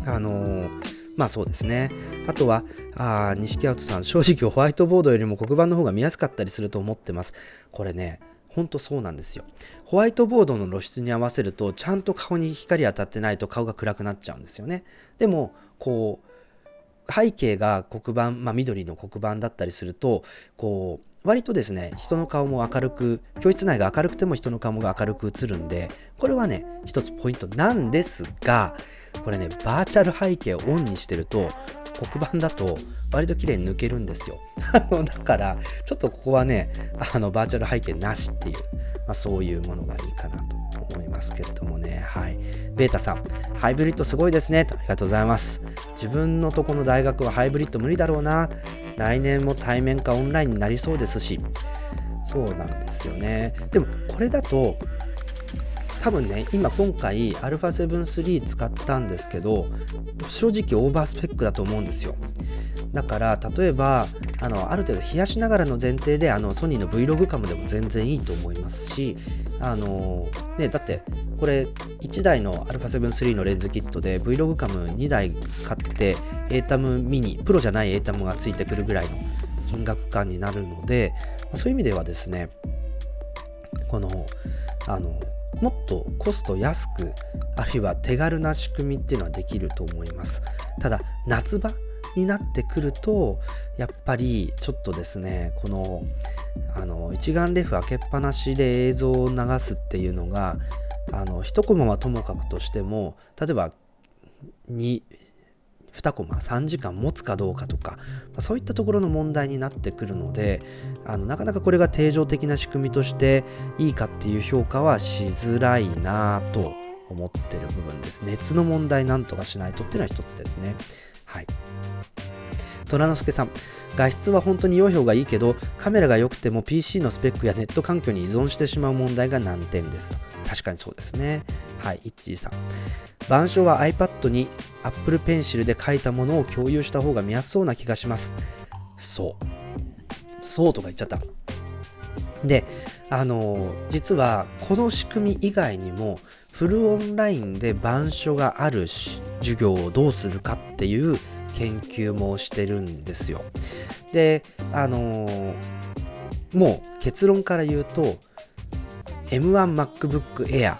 [SPEAKER 1] あのー、まあそうですね。あとは、あ錦アウトさん、正直ホワイトボードよりも黒板の方が見やすかったりすると思ってます。これね、ほんとそうなんですよ。ホワイトボードの露出に合わせると、ちゃんと顔に光当たってないと顔が暗くなっちゃうんですよね。でも、こう、背景が黒板、まあ、緑の黒板だったりすると、こう、割とですね、人の顔も明るく、教室内が明るくても人の顔も明るく映るんで、これはね、一つポイントなんですが、これね、バーチャル背景をオンにしてると、黒板だと割と綺麗に抜けるんですよ。だから、ちょっとここはね、あのバーチャル背景なしっていう、まあ、そういうものがいいかなと思いますけれどもね。はい。ベータさん、ハイブリッドすごいですね。とありがとうございます。自分のとこの大学はハイブリッド無理だろうな。来年も対面かオンラインになりそうですし、そうなんですよね。でも、これだと、多分ね今今回 α7-3 使ったんですけど正直オーバースペックだと思うんですよ。だから例えばあのある程度冷やしながらの前提であのソニーの Vlog カムでも全然いいと思いますしあのねだってこれ1台の α7-3 のレンズキットで Vlog カム2台買って ATAM ミニプロじゃない ATAM がついてくるぐらいの金額感になるのでそういう意味ではですねこのあのもっとコスト安くあるいは手軽な仕組みっていうのはできると思います。ただ夏場になってくるとやっぱりちょっとですねこのあの一眼レフ開けっぱなしで映像を流すっていうのがあの1コマはともかくとしても例えば2 2コマ3時間持つかどうかとか、ま、そういったところの問題になってくるのであのなかなかこれが定常的な仕組みとしていいかっていう評価はしづらいなと思ってる部分です。熱の問題なんとかしないとっていうのは一つですね。はい。虎之助さん。画質は本当に良い方がいいけどカメラが良くても PC のスペックやネット環境に依存してしまう問題が難点です確かにそうですね。はいイッチーさん。板書は iPad に Apple Pencil で書いたものを共有した方が見やすそうな気がします。そう。そうとか言っちゃった。であの実はこの仕組み以外にもフルオンラインで板書がある授業をどうするかっていう研究もしてるんですよ。で、あのー、もう結論から言うと M1MacBook Air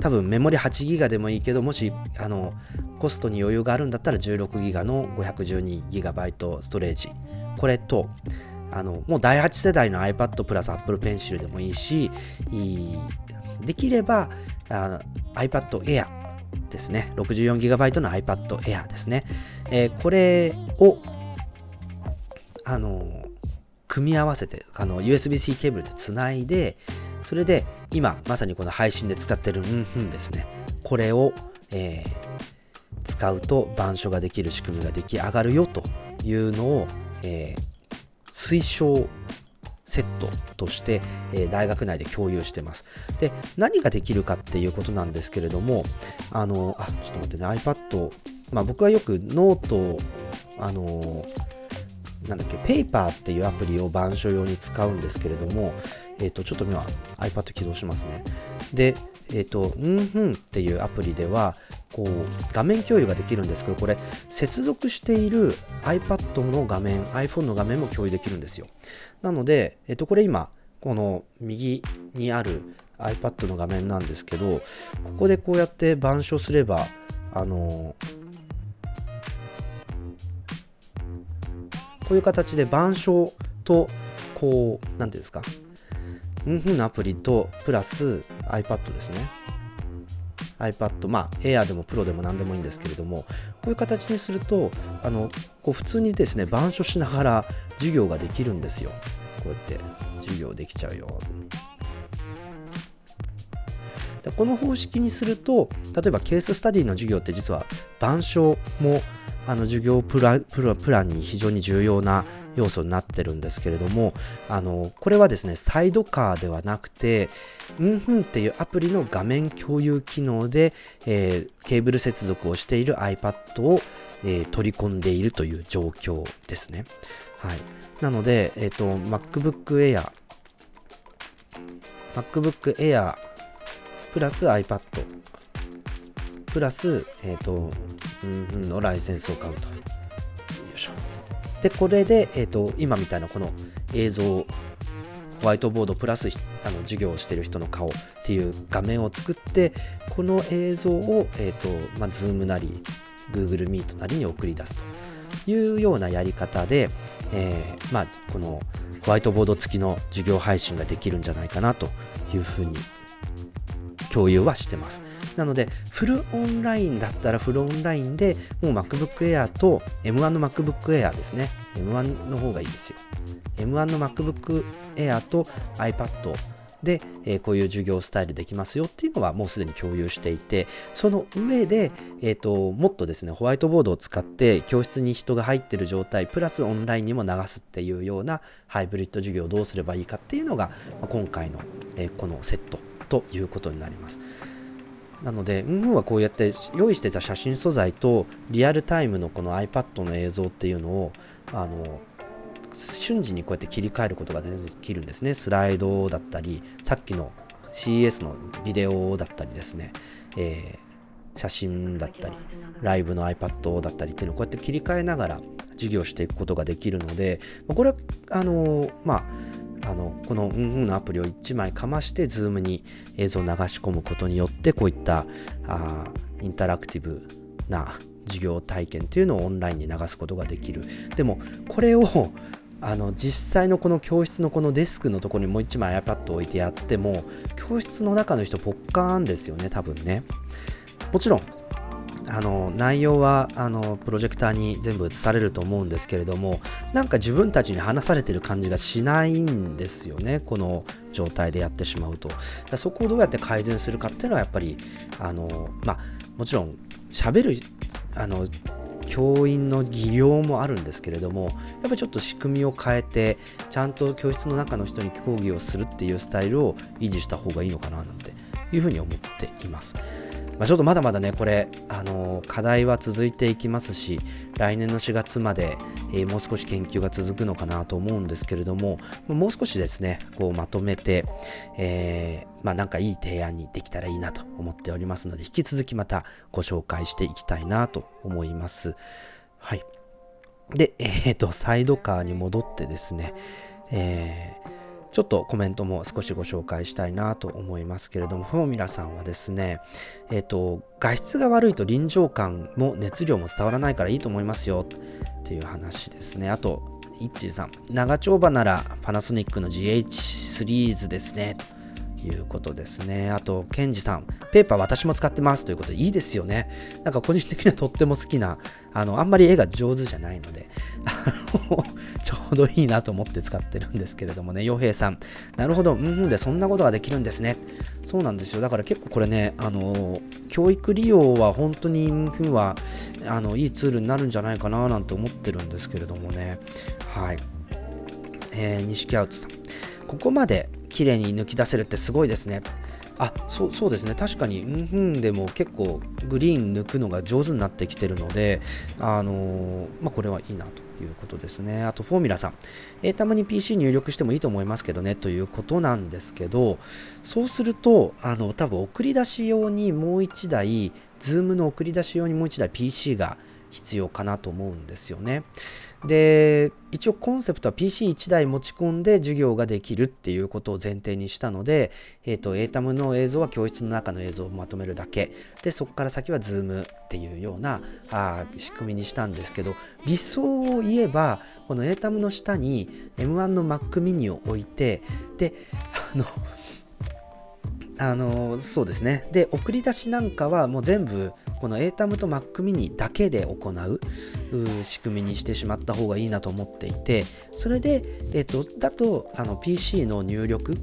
[SPEAKER 1] 多分メモリ 8GB でもいいけどもしあのコストに余裕があるんだったら 16GB の 512GB ストレージこれとあのもう第8世代の iPad プラス Apple Pencil でもいいしできればあ iPad Air ですね。64GB の iPad Air ですね、えー、これをあの組み合わせてあの USB-C ケーブルでつないでそれで今まさにこの配信で使ってるうんふんですね。これを、えー、使うと板書ができる仕組みが出来上がるよというのを、えー、推奨セットとして、え、大学内で共有してます。で、何ができるかっていうことなんですけれども、あの、あ、ちょっと待ってね、iPad、まあ僕はよくノートあのなんだっけ、 Paper っていうアプリを板書用に使うんですけれども、えっ、ー、と、ちょっと今 iPad 起動しますね。で、えっ、ー、と、うんふんっていうアプリでは、こう画面共有ができるんですけどこれ接続している iPad の画面 iPhone の画面も共有できるんですよなので、えっと、これ今この右にある iPad の画面なんですけどここでこうやって板書すればあのこういう形で板書とこう何ていうんですかうんふんのアプリとプラス iPad ですね。iPad、まあ、Air でも Pro でも何でもいいんですけれども、こういう形にすると、あのこう普通にですね、板書しながら授業ができるんですよ。こうやって授業できちゃうよ。でこの方式にすると、例えばケーススタディの授業って実は板書もあの授業プラプラプランに非常に重要な要素になってるんですけれどもあのこれはですねサイドカーではなくてうんふんっていうアプリの画面共有機能で、えー、ケーブル接続をしている iPad を、えー、取り込んでいるという状況ですね。はい、なので、えーと、MacBook Air MacBook Air プラス iPad プラス、えっ、ー、と、うんふんのライセンスを買うと。よいしょ。で、これで、えっ、と、今みたいなこの映像、ホワイトボードプラスあの授業をしている人の顔っていう画面を作って、この映像を、え、ー、と、まあ、Zoom なり、Google Meet なりに送り出すというようなやり方で、えー、まあ、このホワイトボード付きの授業配信ができるんじゃないかなというふうに共有はしてます。なので、フルオンラインだったらフルオンラインでもう MacBook Air と M1 の MacBook Air ですね。M1 の方がいいですよ。M1 の MacBook Air と iPad で、えー、こういう授業スタイルできますよっていうのはもうすでに共有していて、その上で、えーと、もっとですね、ホワイトボードを使って教室に人が入ってる状態、プラスオンラインにも流すっていうようなハイブリッド授業をどうすればいいかっていうのが、今回の、えー、このセットということになります。なので、うんはこうやって用意してた写真素材とリアルタイムのこの iPad の映像っていうのをあの瞬時にこうやって切り替えることができるんですね。スライドだったり、さっきの CS のビデオだったりですね、えー、写真だったり、ライブの iPad だったりっていうのをこうやって切り替えながら授業していくことができるので、これは、あのまあ、あのこのうんうんのアプリを1枚かまして Zoom に映像を流し込むことによってこういったあインタラクティブな授業体験というのをオンラインに流すことができる。でもこれをあの実際のこの教室のこのデスクのところにもう1枚 iPad を置いてやっても教室の中の人ポッカーンですよね多分ね。もちろんあの内容はあのプロジェクターに全部映されると思うんですけれどもなんか自分たちに話されてる感じがしないんですよねこの状態でやってしまうとそこをどうやって改善するかっていうのはやっぱりあのまあもちろん喋るあの教員の技量もあるんですけれどもやっぱりちょっと仕組みを変えてちゃんと教室の中の人に講義をするっていうスタイルを維持した方がいいのかななんていうふうに思っています。まあ、ちょっとまだまだね、これ、あのー、課題は続いていきますし、来年の4月まで、えー、もう少し研究が続くのかなと思うんですけれども、もう少しですね、こうまとめて、えー、まあ、なんかいい提案にできたらいいなと思っておりますので、引き続きまたご紹介していきたいなと思います。はい。で、えっ、ー、と、サイドカーに戻ってですね、えー、ちょっとコメントも少しご紹介したいなと思いますけれども、フォーミュラさんはですね、えっ、ー、と、画質が悪いと臨場感も熱量も伝わらないからいいと思いますよっていう話ですね。あと、イッチーさん、長丁場ならパナソニックの GH シリーズですね。いうことですね。あと、ケンジさん、ペーパー私も使ってますということで、いいですよね。なんか個人的にはとっても好きな、あの、あんまり絵が上手じゃないので、ちょうどいいなと思って使ってるんですけれどもね、洋平さん、なるほど、うんで、そんなことができるんですね。そうなんですよ。だから結構これね、あの、教育利用は本当に、うん、は、あの、いいツールになるんじゃないかななんて思ってるんですけれどもね。はい。えー、西木アウトさん。ここまで綺麗に抜き出せるってすごいですね。あそうそうですね確かにうんふんでも結構グリーン抜くのが上手になってきてるのであのー、まあ、これはいいなということですねあとフォーミュラさん、えー、たまに PC 入力してもいいと思いますけどねということなんですけどそうするとあの多分送り出し用にもう1台 Zoom の送り出し用にもう1台 PC が必要かなと思うんですよね。で一応コンセプトは PC1 台持ち込んで授業ができるっていうことを前提にしたので、えーと、ATAM の映像は教室の中の映像をまとめるだけ。でそこから先は Zoom っていうようなあ仕組みにしたんですけど理想を言えばこの ATAM の下に M1 の Mac mini を置いてであのあのそうですね。で送り出しなんかはもう全部この ATAM と Mac mini だけで行う仕組みにしてしまった方がいいなと思っていてそれで、えーと、だとあの PC の入力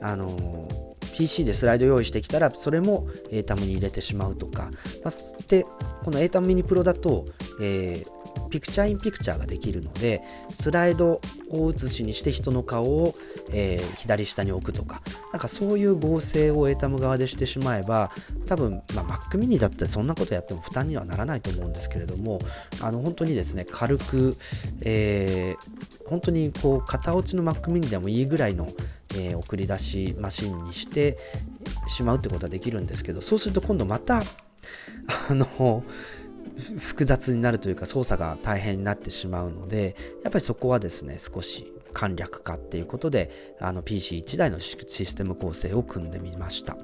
[SPEAKER 1] あの PC でスライド用意してきたらそれも ATAM に入れてしまうとか、まあ、でこの ATAM mini Pro だと、えーピクチャーインピクチャーができるのでスライドを写しにして人の顔を、えー、左下に置くとかなんかそういう合成を ATAM 側でしてしまえば多分、まあ、Mac mini だってそんなことやっても負担にはならないと思うんですけれどもあの本当にですね軽く、えー、本当にこう型落ちの Mac mini でもいいぐらいの、えー、送り出しマシンにしてしまうってことはできるんですけどそうすると今度またあの複雑になるというか操作が大変になってしまうのでやっぱりそこはですね少し簡略化っていうことであの PC1 台のシステム構成を組んでみました。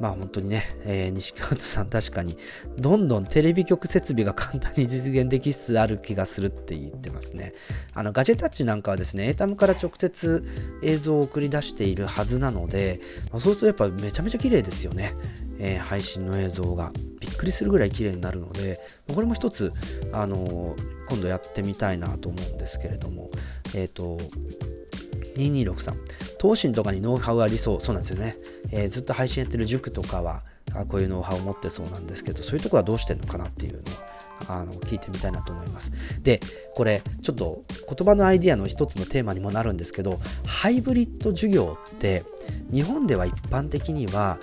[SPEAKER 1] まあ本当にね、えー、西川さん確かにどんどんテレビ局設備が簡単に実現できつつある気がするって言ってますね。あのガジェタッチなんかはですね、ATAM から直接映像を送り出しているはずなので、まあ、そうするとやっぱめちゃめちゃ綺麗ですよね。えー、配信の映像がびっくりするぐらい綺麗になるので、これも一つ、あのー、今度やってみたいなと思うんですけれども、えっ、と、2263東進とかにノウハウありそう。そうなんですよね、えー、ずっと配信やってる塾とかはあこういうノウハウを持ってそうなんですけどそういうところはどうしてるのかなっていうのをあの聞いてみたいなと思います。でこれちょっと言葉のアイディアの一つのテーマにもなるんですけどハイブリッド授業って日本では一般的には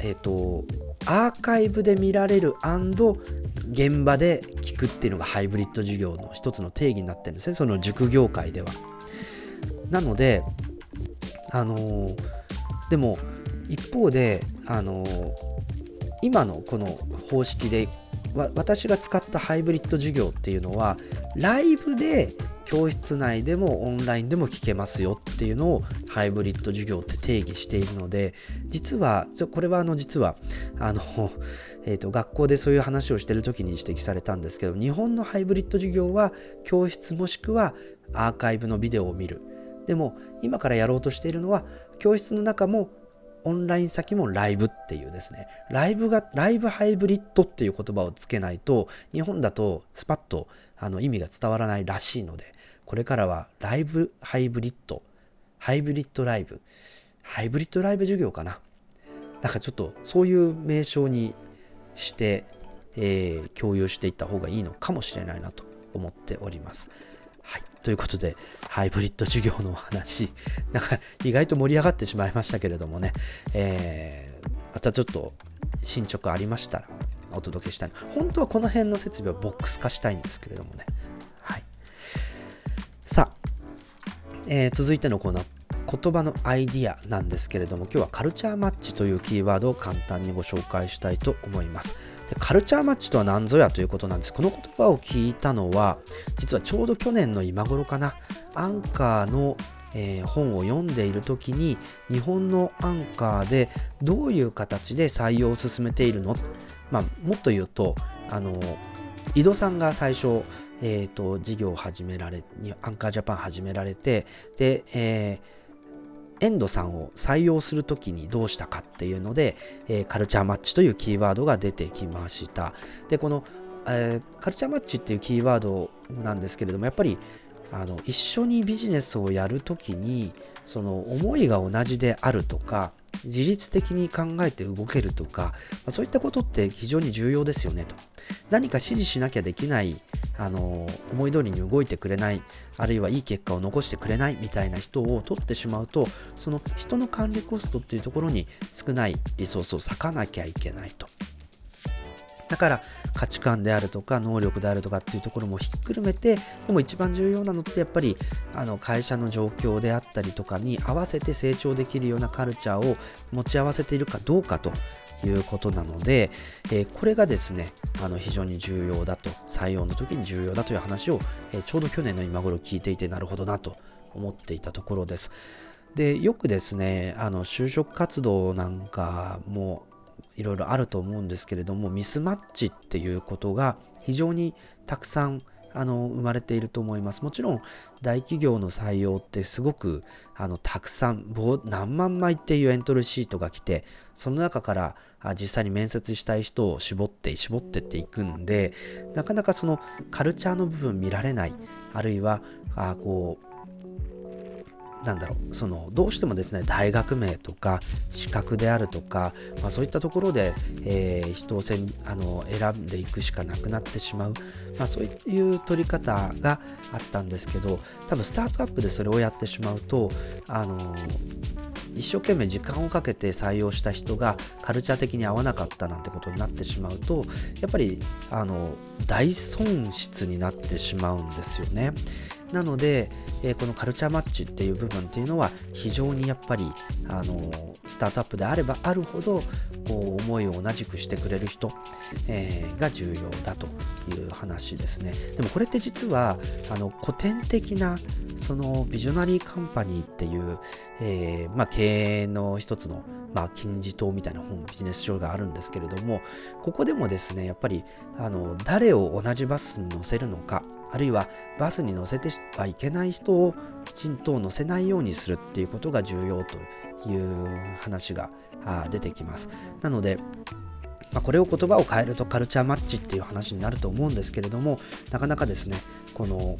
[SPEAKER 1] えっ、ー、とアーカイブで見られる現場で聞くっていうのがハイブリッド授業の一つの定義になってるんですね。その塾業界では。なので、あのー、でも一方で、あのー、今のこの方式で私が使ったハイブリッド授業っていうのはライブで教室内でもオンラインでも聞けますよっていうのをハイブリッド授業って定義しているので実はこれはあの実はあの、えー、と学校でそういう話をしてる時に指摘されたんですけど日本のハイブリッド授業は教室もしくはアーカイブのビデオを見る。でも今からやろうとしているのは教室の中もオンライン先もライブっていうですねライブがライブハイブリッドっていう言葉をつけないと日本だとスパッとあの意味が伝わらないらしいのでこれからはライブハイブリッドハイブリッドライブハイブリッドライブ授業かななんかちょっとそういう名称にして、えー、共有していった方がいいのかもしれないなと思っております。はい。ということで、ハイブリッド授業のお話、なんか意外と盛り上がってしまいましたけれどもね、えー、またちょっと進捗ありましたらお届けしたい。本当はこの辺の設備をボックス化したいんですけれどもね。はい。さあ、えー、続いてのコーナー、言葉のアイディアなんですけれども今日はカルチャーマッチというキーワードを簡単にご紹介したいと思いますカルチャーマッチとは何ぞやということなんです。この言葉を聞いたのは実はちょうど去年の今頃かな。アンカーのえー、本を読んでいる時に日本のアンカーでどういう形で採用を進めているの、まあ、もっと言うとあの井戸さんが最初、えーと、事業を始められアンカージャパン始められてで、えーエンドさんを採用するときにどうしたかっていうので、えー、カルチャーマッチというキーワードが出てきました。で、この、え、カルチャーマッチっていうキーワードなんですけれども、やっぱりあの一緒にビジネスをやるときに、その思いが同じであるとか、自律的に考えて動けるとか、ま、そういったことって非常に重要ですよねと。何か指示しなきゃできない、あの思い通りに動いてくれない、あるいはいい結果を残してくれないみたいな人を取ってしまうと、その人の管理コストっていうところに少ないリソースを割かなきゃいけないと。だから価値観であるとか能力であるとかっていうところもひっくるめてでも一番重要なのってやっぱりあの会社の状況であったりとかに合わせて成長できるようなカルチャーを持ち合わせているかどうかということなので、えー、これがですねあの非常に重要だと採用の時に重要だという話を、えー、ちょうど去年の今頃聞いていてなるほどなと思っていたところです。でよくですねあの就職活動なんかもいろいろあると思うんですけれどもミスマッチっていうことが非常にたくさんあの生まれていると思います。もちろん大企業の採用ってすごくあのたくさん何万枚っていうエントリーシートが来てその中から実際に面接したい人を絞って絞ってっていくんでなかなかそのカルチャーの部分見られないあるいはあこうなんだろうそのどうしてもですね大学名とか資格であるとか、まあ、そういったところで、えー、人をせんあの選んでいくしかなくなってしまう、まあ、そういう取り方があったんですけど多分スタートアップでそれをやってしまうとあの一生懸命時間をかけて採用した人がカルチャー的に合わなかったなんてことになってしまうとやっぱりあの大損失になってしまうんですよね。なので、えー、このカルチャーマッチっていう部分っていうのは非常にやっぱりあのスタートアップであればあるほどこう思いを同じくしてくれる人、えー、が重要だという話ですね。でもこれって実はあの古典的なそのビジョナリーカンパニーっていう、えー、まあ、経営の一つのまあ、金字塔みたいな本ビジネス書があるんですけれどもここでもですねやっぱりあの誰を同じバスに乗せるのかあるいはバスに乗せてはいけない人をきちんと乗せないようにするっていうことが重要という話が出てきます。なので、ま、これを言葉を変えるとカルチャーマッチっていう話になると思うんですけれどもなかなかですねこの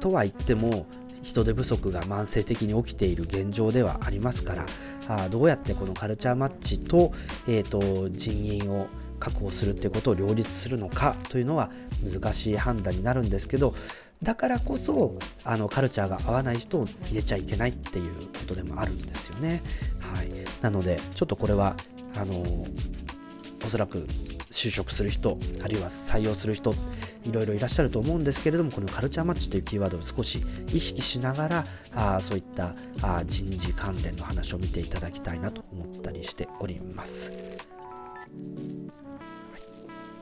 [SPEAKER 1] とは言っても人手不足が慢性的に起きている現状ではありますからあどうやってこのカルチャーマッチと,、えーと人員を確保するっていうことを両立するのかというのは難しい判断になるんですけどだからこそあのカルチャーが合わない人を入れちゃいけないっていうことでもあるんですよね。はい、なのでちょっとこれはあのおそらく就職する人あるいは採用する人いろいろいらっしゃると思うんですけれどもこのカルチャーマッチというキーワードを少し意識しながらあそういったあ人事関連の話を見ていただきたいなと思ったりしております。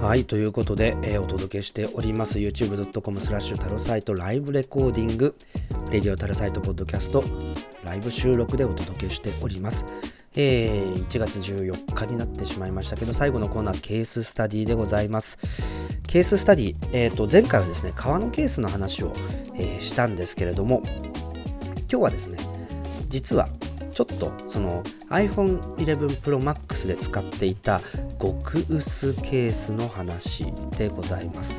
[SPEAKER 1] はい、ということで、えー、お届けしております youtube.com スラッシュタロサイトライブレコーディング、レディオタロサイトポッドキャスト、ライブ収録でお届けしております。えー、1月14日になってしまいましたけど、最後のコーナー、ケーススタディでございます。ケーススタディ、えーと、前回はですね、革のケースの話を、えー、したんですけれども、今日はですね、実はちょっとその iPhone 11 Pro Max で使っていた極薄ケースの話でございます。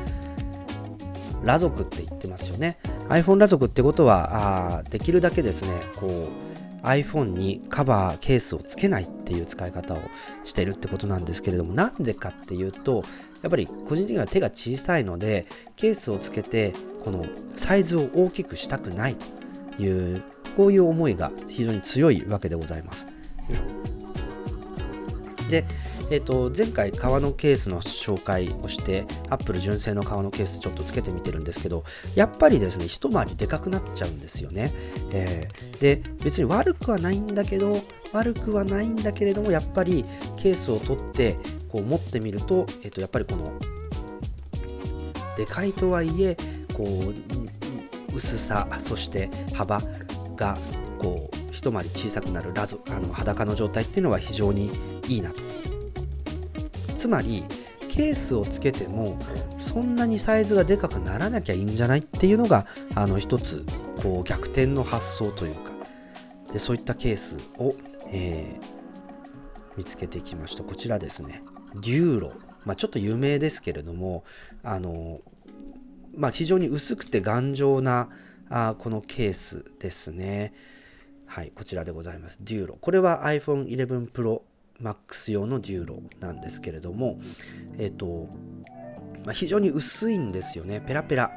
[SPEAKER 1] 裸族って言ってますよね。iPhone 裸族ってことはあできるだけですね、こう iPhone にカバーケースをつけないっていう使い方をしているってことなんですけれどもなんでかっていうとやっぱり個人的には手が小さいのでケースをつけてこのサイズを大きくしたくないというこういう思いが非常に強いわけでございます。で、えーと、前回革のケースの紹介をしてアップル純正の革のケースちょっとつけてみてるんですけどやっぱりですね一回りでかくなっちゃうんですよね、えー、で別に悪くはないんだけど悪くはないんだけれどもやっぱりケースを取ってこう持ってみると,、えー、とやっぱりこのでかいとはいえこう薄さそして幅がこう一回り小さくなるラゾあの裸の状態っていうのは非常にいいなと。つまりケースをつけてもそんなにサイズがでかくならなきゃいいんじゃないっていうのがあの一つこう逆転の発想というか。でそういったケースを、えー、見つけてきました。こちらですね。デューロ、まあ、ちょっと有名ですけれどもあの、まあ、非常に薄くて頑丈なあこのケースですね。はいこちらでございます。デューロ。これは iPhone 11 Pro Max 用のデューロなんですけれどもえっ、ー、と、まあ、非常に薄いんですよね。ペラペラ。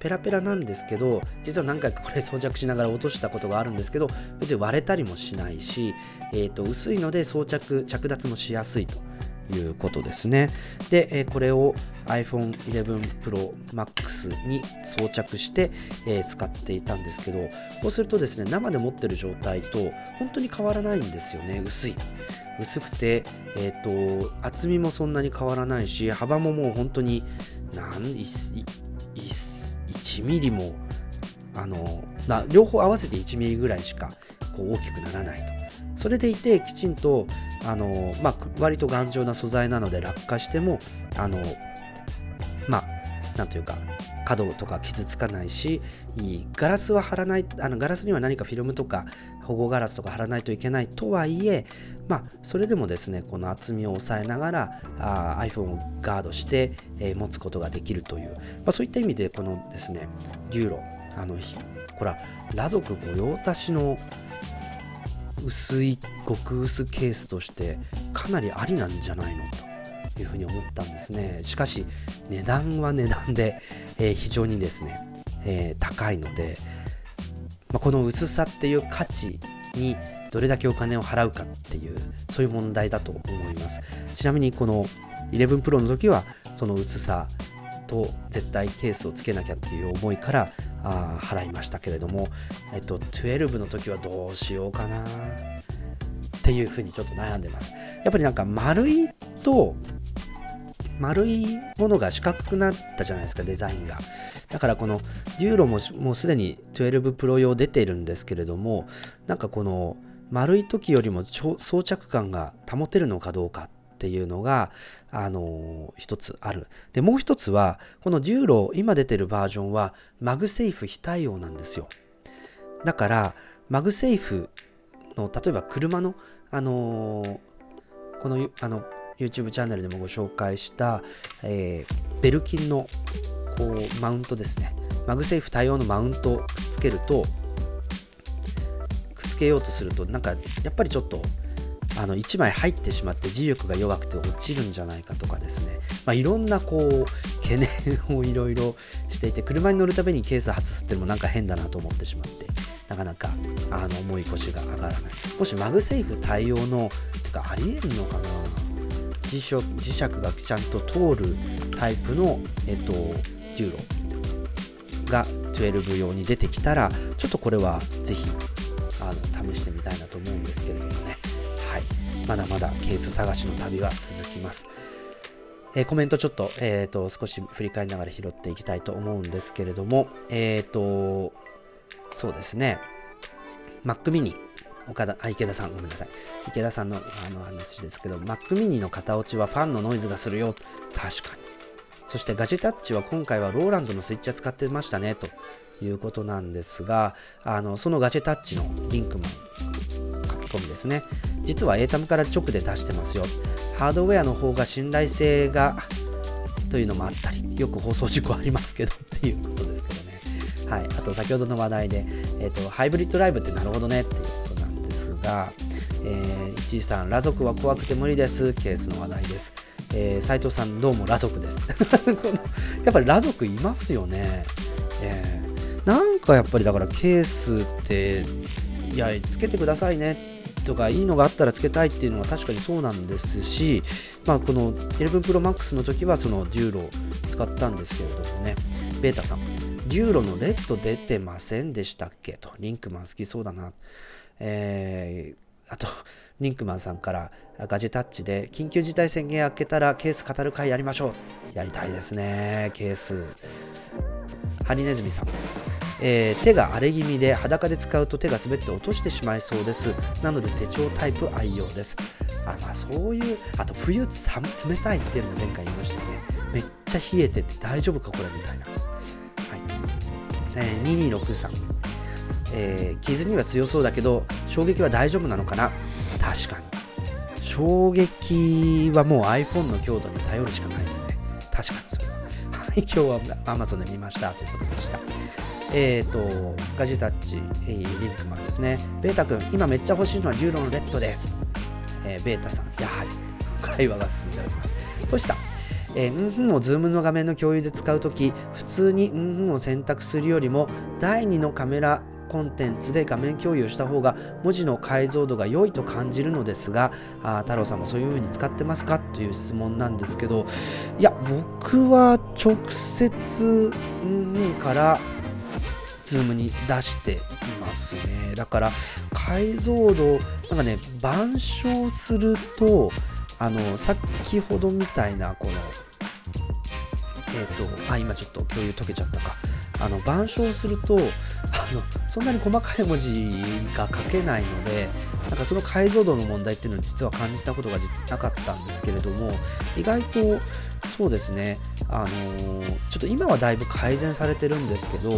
[SPEAKER 1] ペラペラなんですけど実は何回かこれ装着しながら落としたことがあるんですけど別に割れたりもしないし、えーと、薄いので装着着脱もしやすいということですね。で、え、これを iPhone 11 Pro Max に装着して、え、使っていたんですけどこうするとですね生で持ってる状態と本当に変わらないんですよね。薄い。薄くて、えーと、厚みもそんなに変わらないし幅ももう本当に何1ミリもあの、ま、両方合わせて1ミリぐらいしかこう大きくならないと。それでいてきちんとあの、まあ、割と頑丈な素材なので落下してもあのまあなんというか角とか傷つかないしガラスは貼らないあのガラスには何かフィルムとか保護ガラスとか貼らないといけないとはいえまあそれでもですねこの厚みを抑えながらあ iPhone をガードして、えー、持つことができるという、まあ、そういった意味でこのですねデューロあのほら裸族御用達の薄い極薄ケースとしてかなりありなんじゃないのというふうに思ったんですね。しかし値段は値段で、えー、非常にですね、えー、高いので、まあ、この薄さっていう価値にどれだけお金を払うかっていうそういう問題だと思います。ちなみにこの11 Pro の時はその薄さと絶対ケースをつけなきゃっていう思いからあ払いましたけれども、えっと、12の時はどうしようかなっていうふうにちょっと悩んでます。やっぱりなんか丸いと丸いものが四角くなったじゃないですかデザインが。だからこのデューロももうすでに12 Pro 用出ているんですけれどもなんかこの丸い時よりも装着感が保てるのかどうかっていうのが、あの一つある。で、もう一つは、このデューロ、今出てるバージョンは、マグセーフ非対応なんですよ。だから、マグセーフの、例えば車の、あのこの、あの、YouTube チャンネルでもご紹介した、えー、ベルキンのこうマウントですね。マグセーフ対応のマウントをくっつけると、くっつけようとすると、なんかやっぱりちょっとあの1枚入ってしまって磁力が弱くて落ちるんじゃないかとかですね、まあ、いろんなこう懸念をいろいろしていて車に乗るたびにケース外すってのもなんか変だなと思ってしまってなかなかあの重い腰が上がらない。もしマグセーフ対応のてかありえるのかな？磁石磁石がちゃんと通るタイプの、えっと、デューロが12用に出てきたらちょっとこれはぜひあの試してみたいなと思うんですけれどもね。まだまだケース探しの旅は続きます。えー、コメントちょっと,、えーと、少し振り返りながら拾っていきたいと思うんですけれども、えっ、ー、と、そうですね、Mac mini、岡田、あ、池田さん、ごめんなさい。池田さんのあの話ですけど、Mac mini の型落ちはファンのノイズがするよ。確かに。そしてガジェタッチは今回はローランドのスイッチは使ってましたね、ということなんですが、あのそのガジェタッチのリンクマン込みですね。実は ATAM から直で出してますよ。ハードウェアの方が信頼性がというのもあったり、よく放送事故ありますけどっていうことですけどね。はい。あと先ほどの話題で、え、ー、と、ハイブリッドライブってなるほどねっていうことなんですが、えー、一位さん、裸族は怖くて無理です。ケースの話題です。えー、斉藤さん、どうも裸族です。やっぱり裸族いますよね。えー、なんかやっぱりだからケースって、いや、つけてくださいねとかいいのがあったらつけたいっていうのは確かにそうなんですし、まあ、この11 Pro Max の時はそのデューロを使ったんですけれどもね、ベータさん、デューロのレッド出てませんでしたっけ？と、リンクマン好きそうだな。えー、あと、リンクマンさんからガジェタッチで緊急事態宣言明けたらケース語る会やりましょう。やりたいですね、ケース。ハリネズミさん。えー、手が荒れ気味で裸で使うと手が滑って落としてしまいそうです。なので手帳タイプ愛用です。あまあそういうあと冬冷たいっていうのも前回言いましたよね。めっちゃ冷えてて大丈夫かこれみたいな。はい、えー、2263えー、傷には強そうだけど衝撃は大丈夫なのかな？確かに。衝撃はもう iPhone の強度に頼るしかないですね。確かにそれははい今日は Amazon で見ました。ということでした。えっ、ー、とガジェタッチ、えー、リンクマンですね。ベータ君今めっちゃ欲しいのは流路のレッドです。えー、ベータさん、やはり会話が進んでおります。トシさん、えー、うんふんを Zoom の画面の共有で使うとき、普通にうんふんを選択するよりも、第2のカメラコンテンツで画面共有した方が文字の解像度が良いと感じるのですがあ太郎さんもそういう風に使ってますか？という質問なんですけどいや僕は直接うんから Zoom に出していますね。だから解像度なんかね板書するとあの先ほどみたいなこのえっ、ー、とあ今ちょっと共有解けちゃったか。あの板書するとあのそんなに細かい文字が書けないのでなんかその解像度の問題っていうのを実は感じたことがなかったんですけれども意外とそうですね。あのー、ちょっと今はだいぶ改善されてるんですけど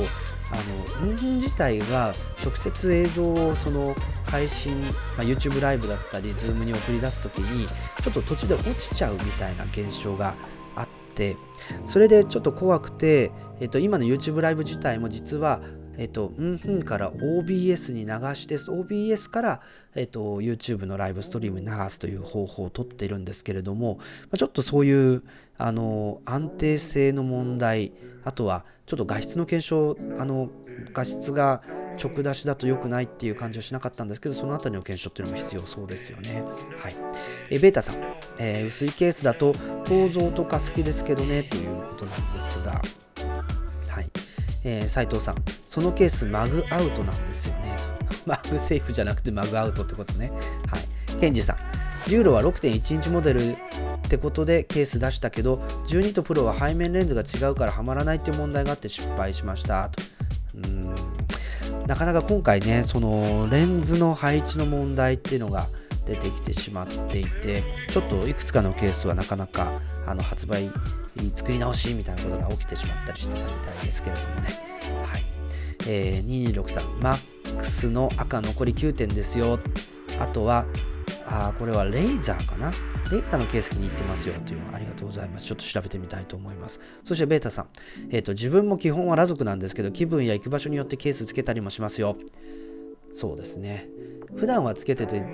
[SPEAKER 1] あの、人自体が直接映像をその配信、まあ、YouTube ライブだったり、Zoom に送り出す時に、ちょっと途中で落ちちゃうみたいな現象があって、それでちょっと怖くて、えっと、今の YouTube ライブ自体も実はえっと、うんふんから OBS に流して、OBS から、えっと、YouTube のライブストリームに流すという方法をとっているんですけれども、ちょっとそういうあの安定性の問題、あとはちょっと画質の検証、あの画質が直出しだと良くないっていう感じはしなかったんですけど、そのあたりの検証っていうのも必要そうですよね。はい。えベータさん、えー、薄いケースだと、構造とか好きですけどね、ということなんですが、えー、斉藤さん、そのケースマグアウトなんですよね。と マグセーフじゃなくてマグアウトってことね。はい。ケンジさん、デューロは6.1インチモデルってことでケース出したけど、12とプロは背面レンズが違うからはまらないっていう問題があって失敗しました。とうんなかなか今回ね、そのレンズの配置の問題っていうのが出てきてしまっていて、ちょっといくつかのケースはなかなかあの発売作り直しみたいなことが起きてしまったりしてたみたいですけれどもね。はい。えー、2263、MAX の赤残り9点ですよ。あとは、あこれはレイザーかなレイザーのケース気に入ってますよというのありがとうございます。ちょっと調べてみたいと思います。そしてベータさん、えーと、自分も基本は裸族なんですけど、気分や行く場所によってケースつけたりもしますよ。そうですね。普段はつけてて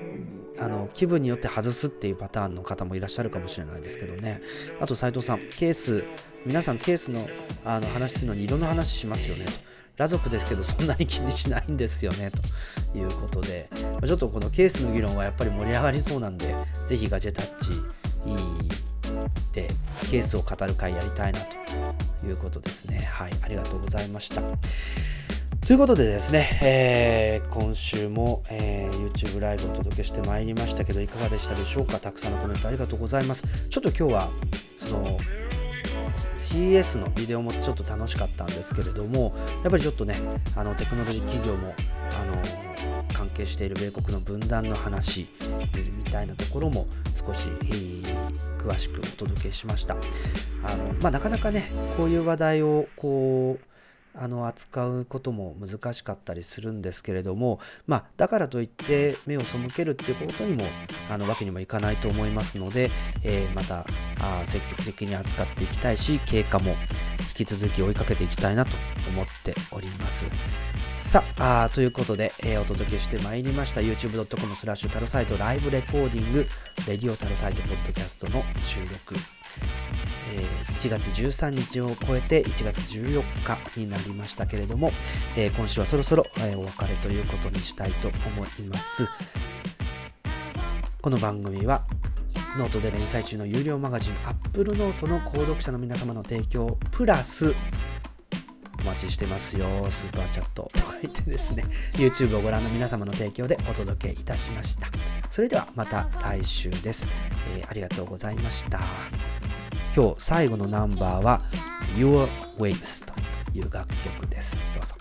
[SPEAKER 1] あの気分によって外すっていうパターンの方もいらっしゃるかもしれないですけどね。あと斉藤さんケース皆さんケースのあの話するのに色の話しますよねと。裸族ですけどそんなに気にしないんですよねと。いうことで。ちょっとこのケースの議論はやっぱり盛り上がりそうなんでぜひガジェタッチいいでケースを語る会やりたいなということですね。はいありがとうございました。ということでですね、えー、今週も、えー、YouTube ライブをお届けしてまいりましたけど、いかがでしたでしょうか？たくさんのコメントありがとうございます。ちょっと今日は、その、CS のビデオもちょっと楽しかったんですけれども、やっぱりちょっとね、あのテクノロジー企業も、あの関係している米国の分断の話みたいなところも少し、詳しくお届けしました。あのまあ、なかなかね、こういう話題をこうあの扱うことも難しかったりするんですけれども、まあ、だからといって目を背けるっていうことにもあのわけにもいかないと思いますので、えー、またあ積極的に扱っていきたいし経過も引き続き追いかけていきたいなと思っております。さあということで、えー、お届けしてまいりました youtube.com スラッシュタロサイトライブレコーディングレディオタロサイトポッドキャストの収録え1月13日を超えて1月14日になりましたけれども、え今週はそろそろ、えお別れということにしたいと思います。この番組はノートで連載中の有料マガジン Apple ノートの購読者の皆様の提供プラスお待ちしてますよスーパーチャット とか言ってですね YouTube をご覧の皆様の提供でお届けいたしましたそれではまた来週です、えー、ありがとうございました今日最後のナンバーは Your Waves という楽曲です。どうぞ。